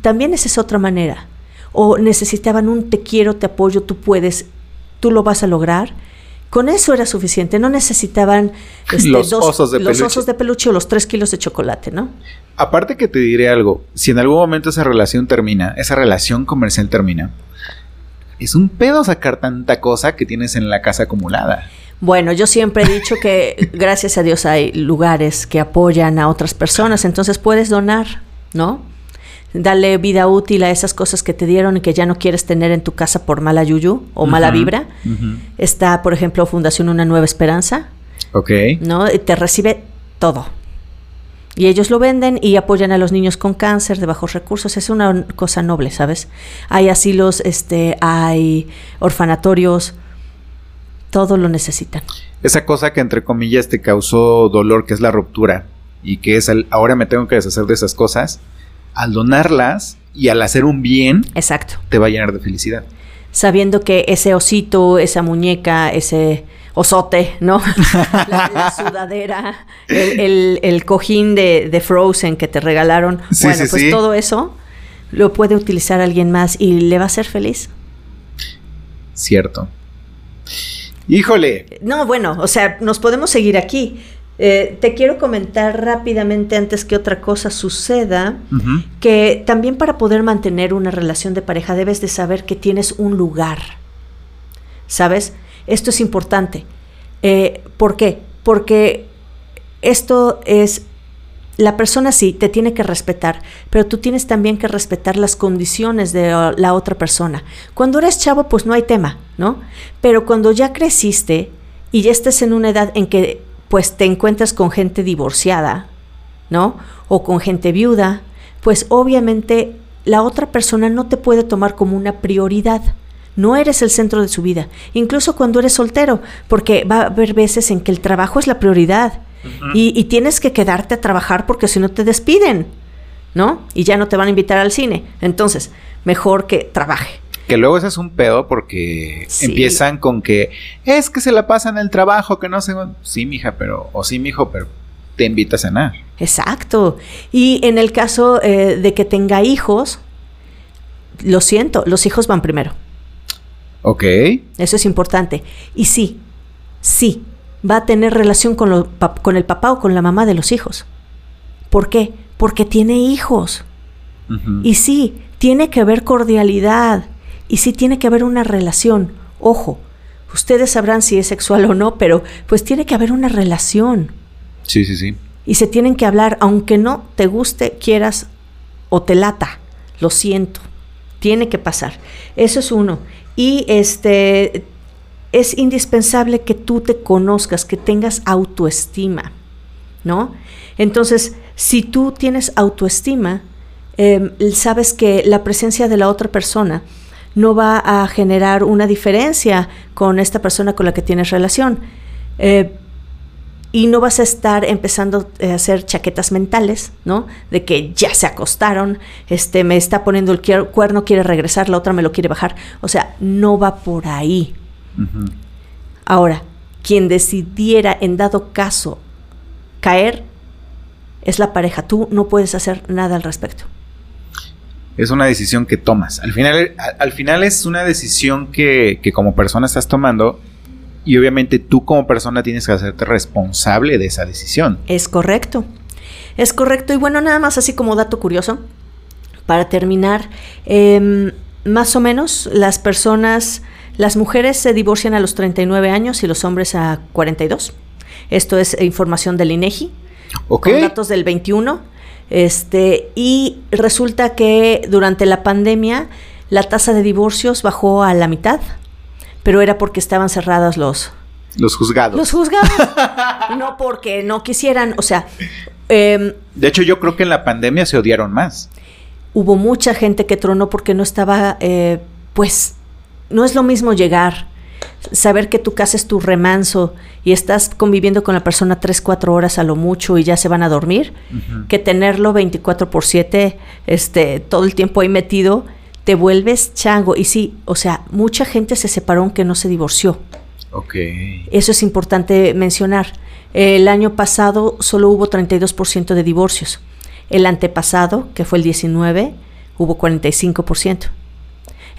También esa es otra manera. O necesitaban un te quiero, te apoyo, tú puedes, tú lo vas a lograr. Con eso era suficiente, no necesitaban este, Los osos de los peluche. osos de peluche o los tres kilos de chocolate, ¿no? Aparte que te diré algo, si en algún momento esa relación termina, esa relación comercial termina, es un pedo sacar tanta cosa que tienes en la casa acumulada. Bueno, yo siempre he dicho que gracias a Dios hay lugares que apoyan a otras personas, entonces puedes donar, ¿no? Dale vida útil a esas cosas que te dieron y que ya no quieres tener en tu casa por mala yuyu o mala vibra. Está, por ejemplo, Fundación Una Nueva Esperanza, Ok. ¿no? Y Te recibe todo. Y ellos lo venden y apoyan a los niños con cáncer de bajos recursos. Es una cosa noble, ¿sabes? Hay asilos, este, hay orfanatorios, todo lo necesitan. Esa cosa que entre comillas te causó dolor, que es la ruptura, y que es el, ahora me tengo que deshacer de esas cosas, al donarlas y al hacer un bien, Exacto. te va a llenar de felicidad. Sabiendo que ese osito, esa muñeca, ese osote, ¿no? la, la sudadera, el, el- el cojín de, de Frozen que te regalaron. Sí, bueno, sí, pues sí. todo eso lo puede utilizar alguien más y le va a hacer feliz. Cierto. Híjole. No, bueno, o sea, nos podemos seguir aquí. Eh, te quiero comentar rápidamente antes que otra cosa suceda, que también para poder mantener una relación de pareja debes de saber que tienes un lugar. ¿Sabes? Esto es importante. Eh, ¿Por qué? Porque esto es, la persona sí, te tiene que respetar, pero tú tienes también que respetar las condiciones de uh, la otra persona. Cuando eres chavo, pues no hay tema, ¿no? Pero cuando ya creciste y ya estés en una edad en que pues te encuentras con gente divorciada, ¿no? O con gente viuda, pues obviamente la otra persona no te puede tomar como una prioridad. No eres el centro de su vida, incluso cuando eres soltero, porque va a haber veces en que el trabajo es la prioridad y, y tienes que quedarte a trabajar porque si no te despiden, ¿no? Y ya no te van a invitar al cine. Entonces, mejor que trabaje. Que luego ese es un pedo porque Sí. empiezan con que es que se la pasa en el trabajo, que no sé. Sí, mija, pero. O sí, mijo, pero te invita a cenar. Exacto. Y en el caso eh, de que tenga hijos, lo siento, los hijos van primero. Ok. Eso es importante. Y sí, sí, va a tener relación con, lo- con el papá o con la mamá de los hijos. ¿Por qué? Porque tiene hijos. Y sí, tiene que haber cordialidad. Y sí tiene que haber una relación. Ojo, ustedes sabrán si es sexual o no, pero pues tiene que haber una relación. Sí, sí, sí. Y se tienen que hablar, aunque no te guste, quieras o te lata. Lo siento. Tiene que pasar. Eso es uno. Y este es indispensable que tú te conozcas, que tengas autoestima, ¿no? Entonces, si tú tienes autoestima, eh, sabes que la presencia de la otra persona no va a generar una diferencia con esta persona con la que tienes relación. Eh, y no vas a estar empezando a hacer chaquetas mentales, ¿no? De que ya se acostaron, este me está poniendo el cuerno, quiere regresar, la otra me lo quiere bajar. O sea, no va por ahí. Ahora, quien decidiera en dado caso caer es la pareja. Tú no puedes hacer nada al respecto. Es una decisión que tomas. Al final, al, al final es una decisión que, que como persona estás tomando y obviamente tú como persona tienes que hacerte responsable de esa decisión. Es correcto. Es correcto. Y bueno, nada más así como dato curioso, para terminar, em, más o menos las personas, las mujeres se divorcian a los 39 años y los hombres a 42. Esto es información del INEGI, Con datos del 21. Este, y resulta que durante la pandemia la tasa de divorcios bajó a la mitad, pero era porque estaban cerrados los, Los juzgados. los juzgados. no porque no quisieran, o sea, em, De hecho, yo creo que en la pandemia se odiaron más. hubo mucha gente que tronó porque no estaba, eh, pues, no es lo mismo llegar, saber que tu casa es tu remanso y estás conviviendo con la persona 3, 4 horas a lo mucho y ya se van a dormir, que tenerlo 24 por 7, este, todo el tiempo ahí metido, te vuelves chango. Y sí, o sea, mucha gente se separó aunque no se divorció. Ok. Eso es importante mencionar. El año pasado solo hubo 32% de divorcios. El antepasado, que fue el 19, hubo 45%.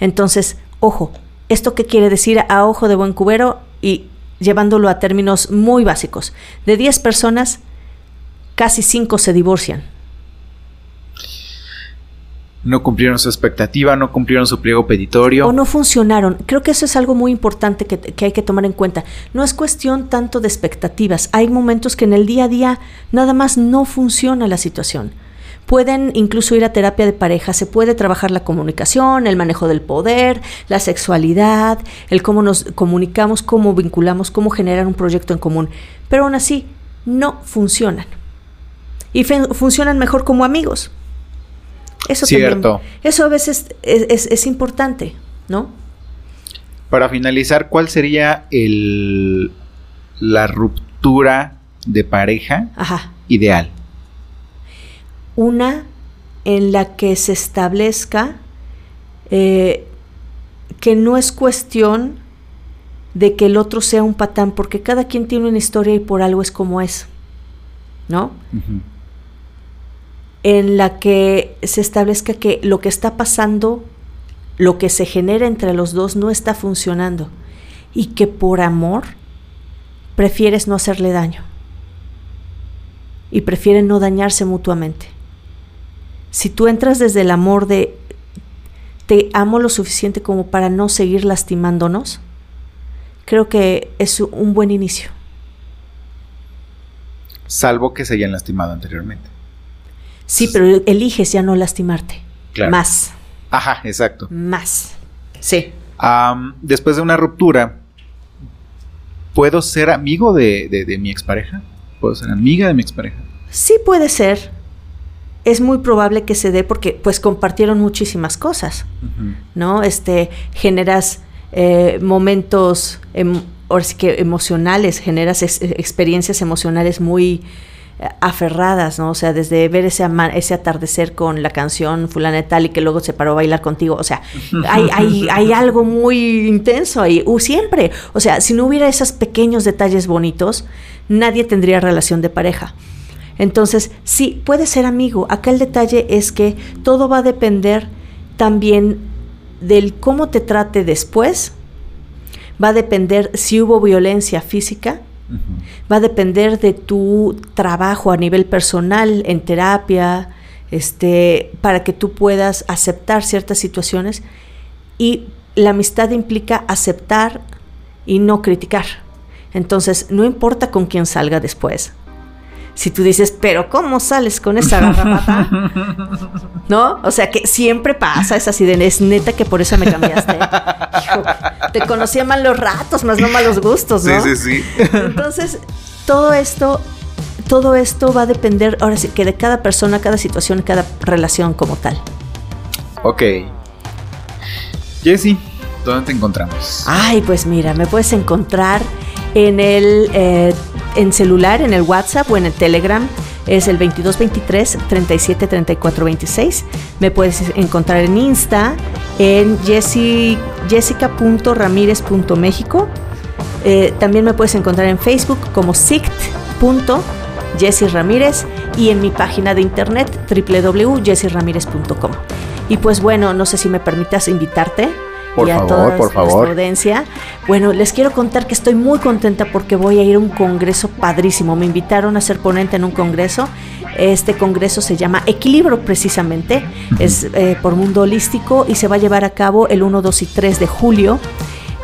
Entonces, ojo, ¿esto qué quiere decir a ojo de buen cubero? Y llevándolo a términos muy básicos. De 10 personas, casi 5 se divorcian. No cumplieron su expectativa, no cumplieron su pliego petitorio. O no funcionaron. Creo que eso es algo muy importante que, que, hay que tomar en cuenta. No es cuestión tanto de expectativas. Hay momentos que en el día a día nada más no funciona la situación. Pueden incluso ir a terapia de pareja, se puede trabajar la comunicación, el manejo del poder, la sexualidad, el cómo nos comunicamos, cómo vinculamos, cómo generar un proyecto en común. Pero aún así, no funcionan. Y funcionan mejor como amigos. Eso Cierto. eso a veces es, es, importante, ¿no? Para finalizar, ¿cuál sería el, la ruptura de pareja ideal? Una en la que se establezca eh, que no es cuestión de que el otro sea un patán, porque cada quien tiene una historia y por algo es como es, ¿no? en la que se establezca que lo que está pasando, lo que se genera entre los dos no está funcionando y que por amor prefieres no hacerle daño y prefieren no dañarse mutuamente. Si tú entras desde el amor de te amo lo suficiente como para no seguir lastimándonos, creo que es un buen inicio. Salvo que se hayan lastimado anteriormente. Sí, pero eliges ya no lastimarte. Más. Ajá, exacto. Más. Sí. después de una ruptura, ¿puedo ser amigo de, mi expareja? ¿Puedo ser amiga de mi expareja? Sí puede ser. Es muy probable que se dé porque pues compartieron muchísimas cosas, ¿no? Este, generas eh, momentos em, que emocionales, generas experiencias emocionales muy aferradas, ¿no? O sea, desde ver ese, ese atardecer con la canción fulana tal y que luego se paró a bailar contigo, o sea, hay, hay, hay algo muy intenso ahí, uh, siempre, o sea, si no hubiera esos pequeños detalles bonitos, nadie tendría relación de pareja. Entonces, sí, puede ser amigo. Acá el detalle es que todo va a depender también del cómo te trate después, va a depender si hubo violencia física, Va a depender de tu trabajo a nivel personal, en terapia, este, para que tú puedas aceptar ciertas situaciones. Y la amistad implica aceptar y no criticar. Entonces, no importa con quién salga después, si tú dices, pero ¿cómo sales con esa garrapata? ¿No? O sea que siempre pasa, es así de, es neta que por eso me cambiaste. te conocía malos ratos, más no malos gustos, ¿no? Sí, sí, sí. Entonces, todo esto, todo esto va a depender, ahora sí, que de cada persona, cada situación, cada relación como tal. Ok. Jesse, ¿dónde te encontramos? Ay, pues mira, me puedes encontrar en el eh, en celular, en el WhatsApp o en el Telegram. Es el 2223 37 34 26. Me puedes encontrar en Insta en jessica.ramírez.méxico. Eh, también me puedes encontrar en Facebook como sict.jessy y en mi página de internet www.jessiramirez.com. Y pues bueno, no sé si me permitas invitarte por y a favor, por favor. audiencia. Bueno, les quiero contar que estoy muy contenta porque voy a ir a un congreso padrísimo. Me invitaron a ser ponente en un congreso. Este congreso se llama Equilibrio precisamente, es eh, por Mundo Holístico y se va a llevar a cabo el 1, 2 y 3 de julio.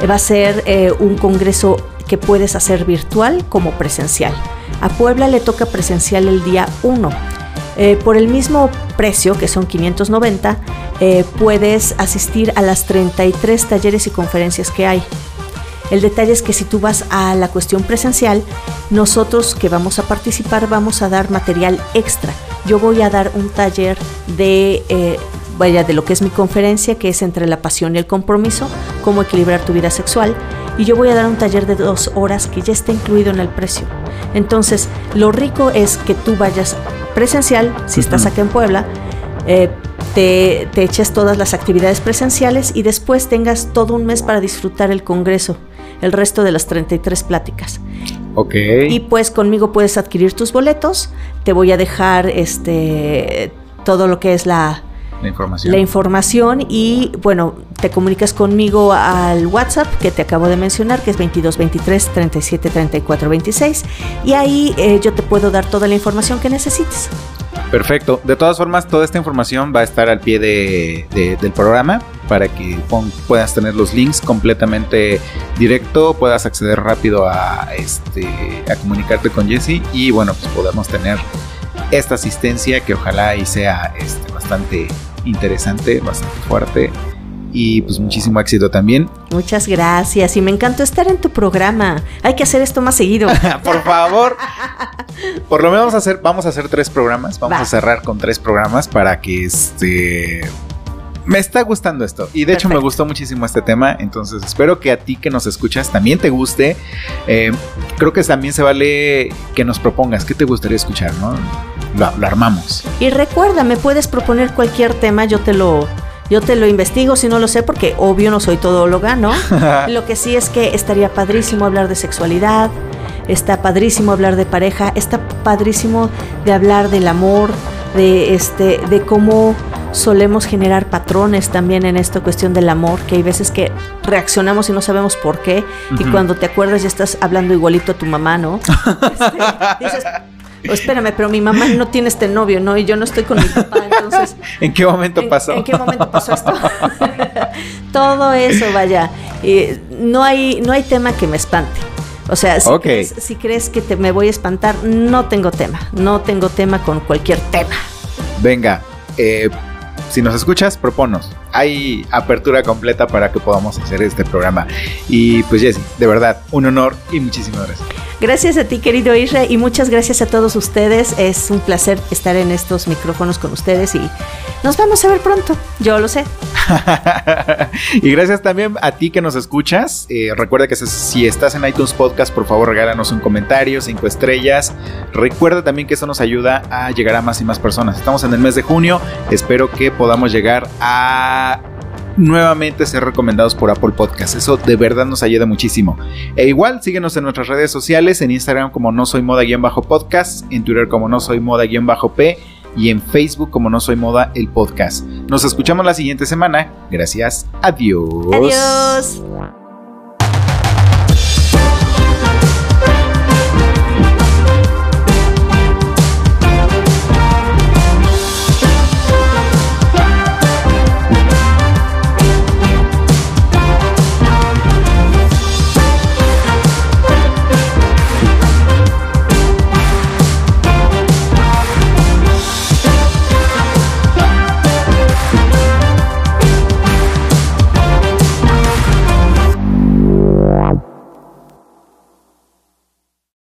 va a ser eh, un congreso que puedes hacer virtual como presencial. A Puebla le toca presencial el día 1 eh, por el mismo precio, que son 590, eh, puedes asistir a las 33 talleres y conferencias que hay. El detalle es que si tú vas a la cuestión presencial, nosotros que vamos a participar vamos a dar material extra. Yo voy a dar un taller de, eh, vaya, de lo que es mi conferencia, que es entre la pasión y el compromiso, cómo equilibrar tu vida sexual. Y yo voy a dar un taller de dos horas que ya está incluido en el precio. Entonces, lo rico es que tú vayas presencial, si estás aquí en Puebla, eh, te, te eches todas las actividades presenciales y después tengas todo un mes para disfrutar el congreso, el resto de las 33 pláticas. Ok. Y pues conmigo puedes adquirir tus boletos. Te voy a dejar este todo lo que es la, la información. La información y bueno, te comunicas conmigo al WhatsApp que te acabo de mencionar, que es 22 23 37 34 26 y ahí eh, yo te puedo dar toda la información que necesites. Perfecto. De todas formas, toda esta información va a estar al pie de, de, del programa para que pon, puedas tener los links completamente directo, puedas acceder rápido a, este, a comunicarte con Jesse y bueno, pues podamos tener esta asistencia que ojalá y sea este, bastante interesante, bastante fuerte y pues muchísimo éxito también. Muchas gracias y me encantó estar en tu programa. Hay que hacer esto más seguido. Por favor. Por lo menos vamos a hacer, vamos a hacer tres programas. Vamos Va. a cerrar con tres programas para que este. Me está gustando esto. Y de hecho me gustó muchísimo este tema. Entonces espero que a ti que nos escuchas también te guste. Eh, creo que también se vale que nos propongas qué te gustaría escuchar, ¿no? Lo, lo armamos. Y recuerda, me puedes proponer cualquier tema, yo te lo yo te lo investigo si no lo sé porque obvio no soy todóloga, ¿no? lo que sí es que estaría padrísimo hablar de sexualidad, está padrísimo hablar de pareja, está padrísimo de hablar del amor, de este de cómo solemos generar patrones también en esta cuestión del amor, que hay veces que reaccionamos y no sabemos por qué, y cuando te acuerdas ya estás hablando igualito a tu mamá, ¿no? Este, dices, "Oh, espérame, pero mi mamá no tiene este novio, ¿no? Y yo no estoy con mi papá, entonces... ¿En qué momento ¿En, pasó? en qué momento pasó esto? Todo eso, vaya. eh, no, hay, no hay tema que me espante. O sea, si, crees, si crees que te, me voy a espantar, no tengo tema. No tengo tema con cualquier tema. Venga, eh, si nos escuchas, proponos. Hay apertura completa para que podamos hacer este programa. Y pues Jessy, de verdad, un honor y muchísimas gracias. Gracias a ti, querido Isra, y muchas gracias a todos ustedes. Es un placer estar en estos micrófonos con ustedes y nos vamos a ver pronto. Yo lo sé. y gracias también a ti que nos escuchas. Eh, recuerda que si- estás en iTunes Podcast, por favor regálanos un comentario, cinco estrellas. Recuerda también que eso nos ayuda a llegar a más y más personas. Estamos en el mes de junio. Espero que podamos llegar nuevamente ser recomendados por Apple Podcast. Eso de verdad nos ayuda muchísimo. E igual, síguenos en nuestras redes sociales, en Instagram como no soy moda-podcast, en Twitter como no soy moda-p y en Facebook como no soy moda el podcast. Nos escuchamos la siguiente semana. Gracias. Adiós. Adiós.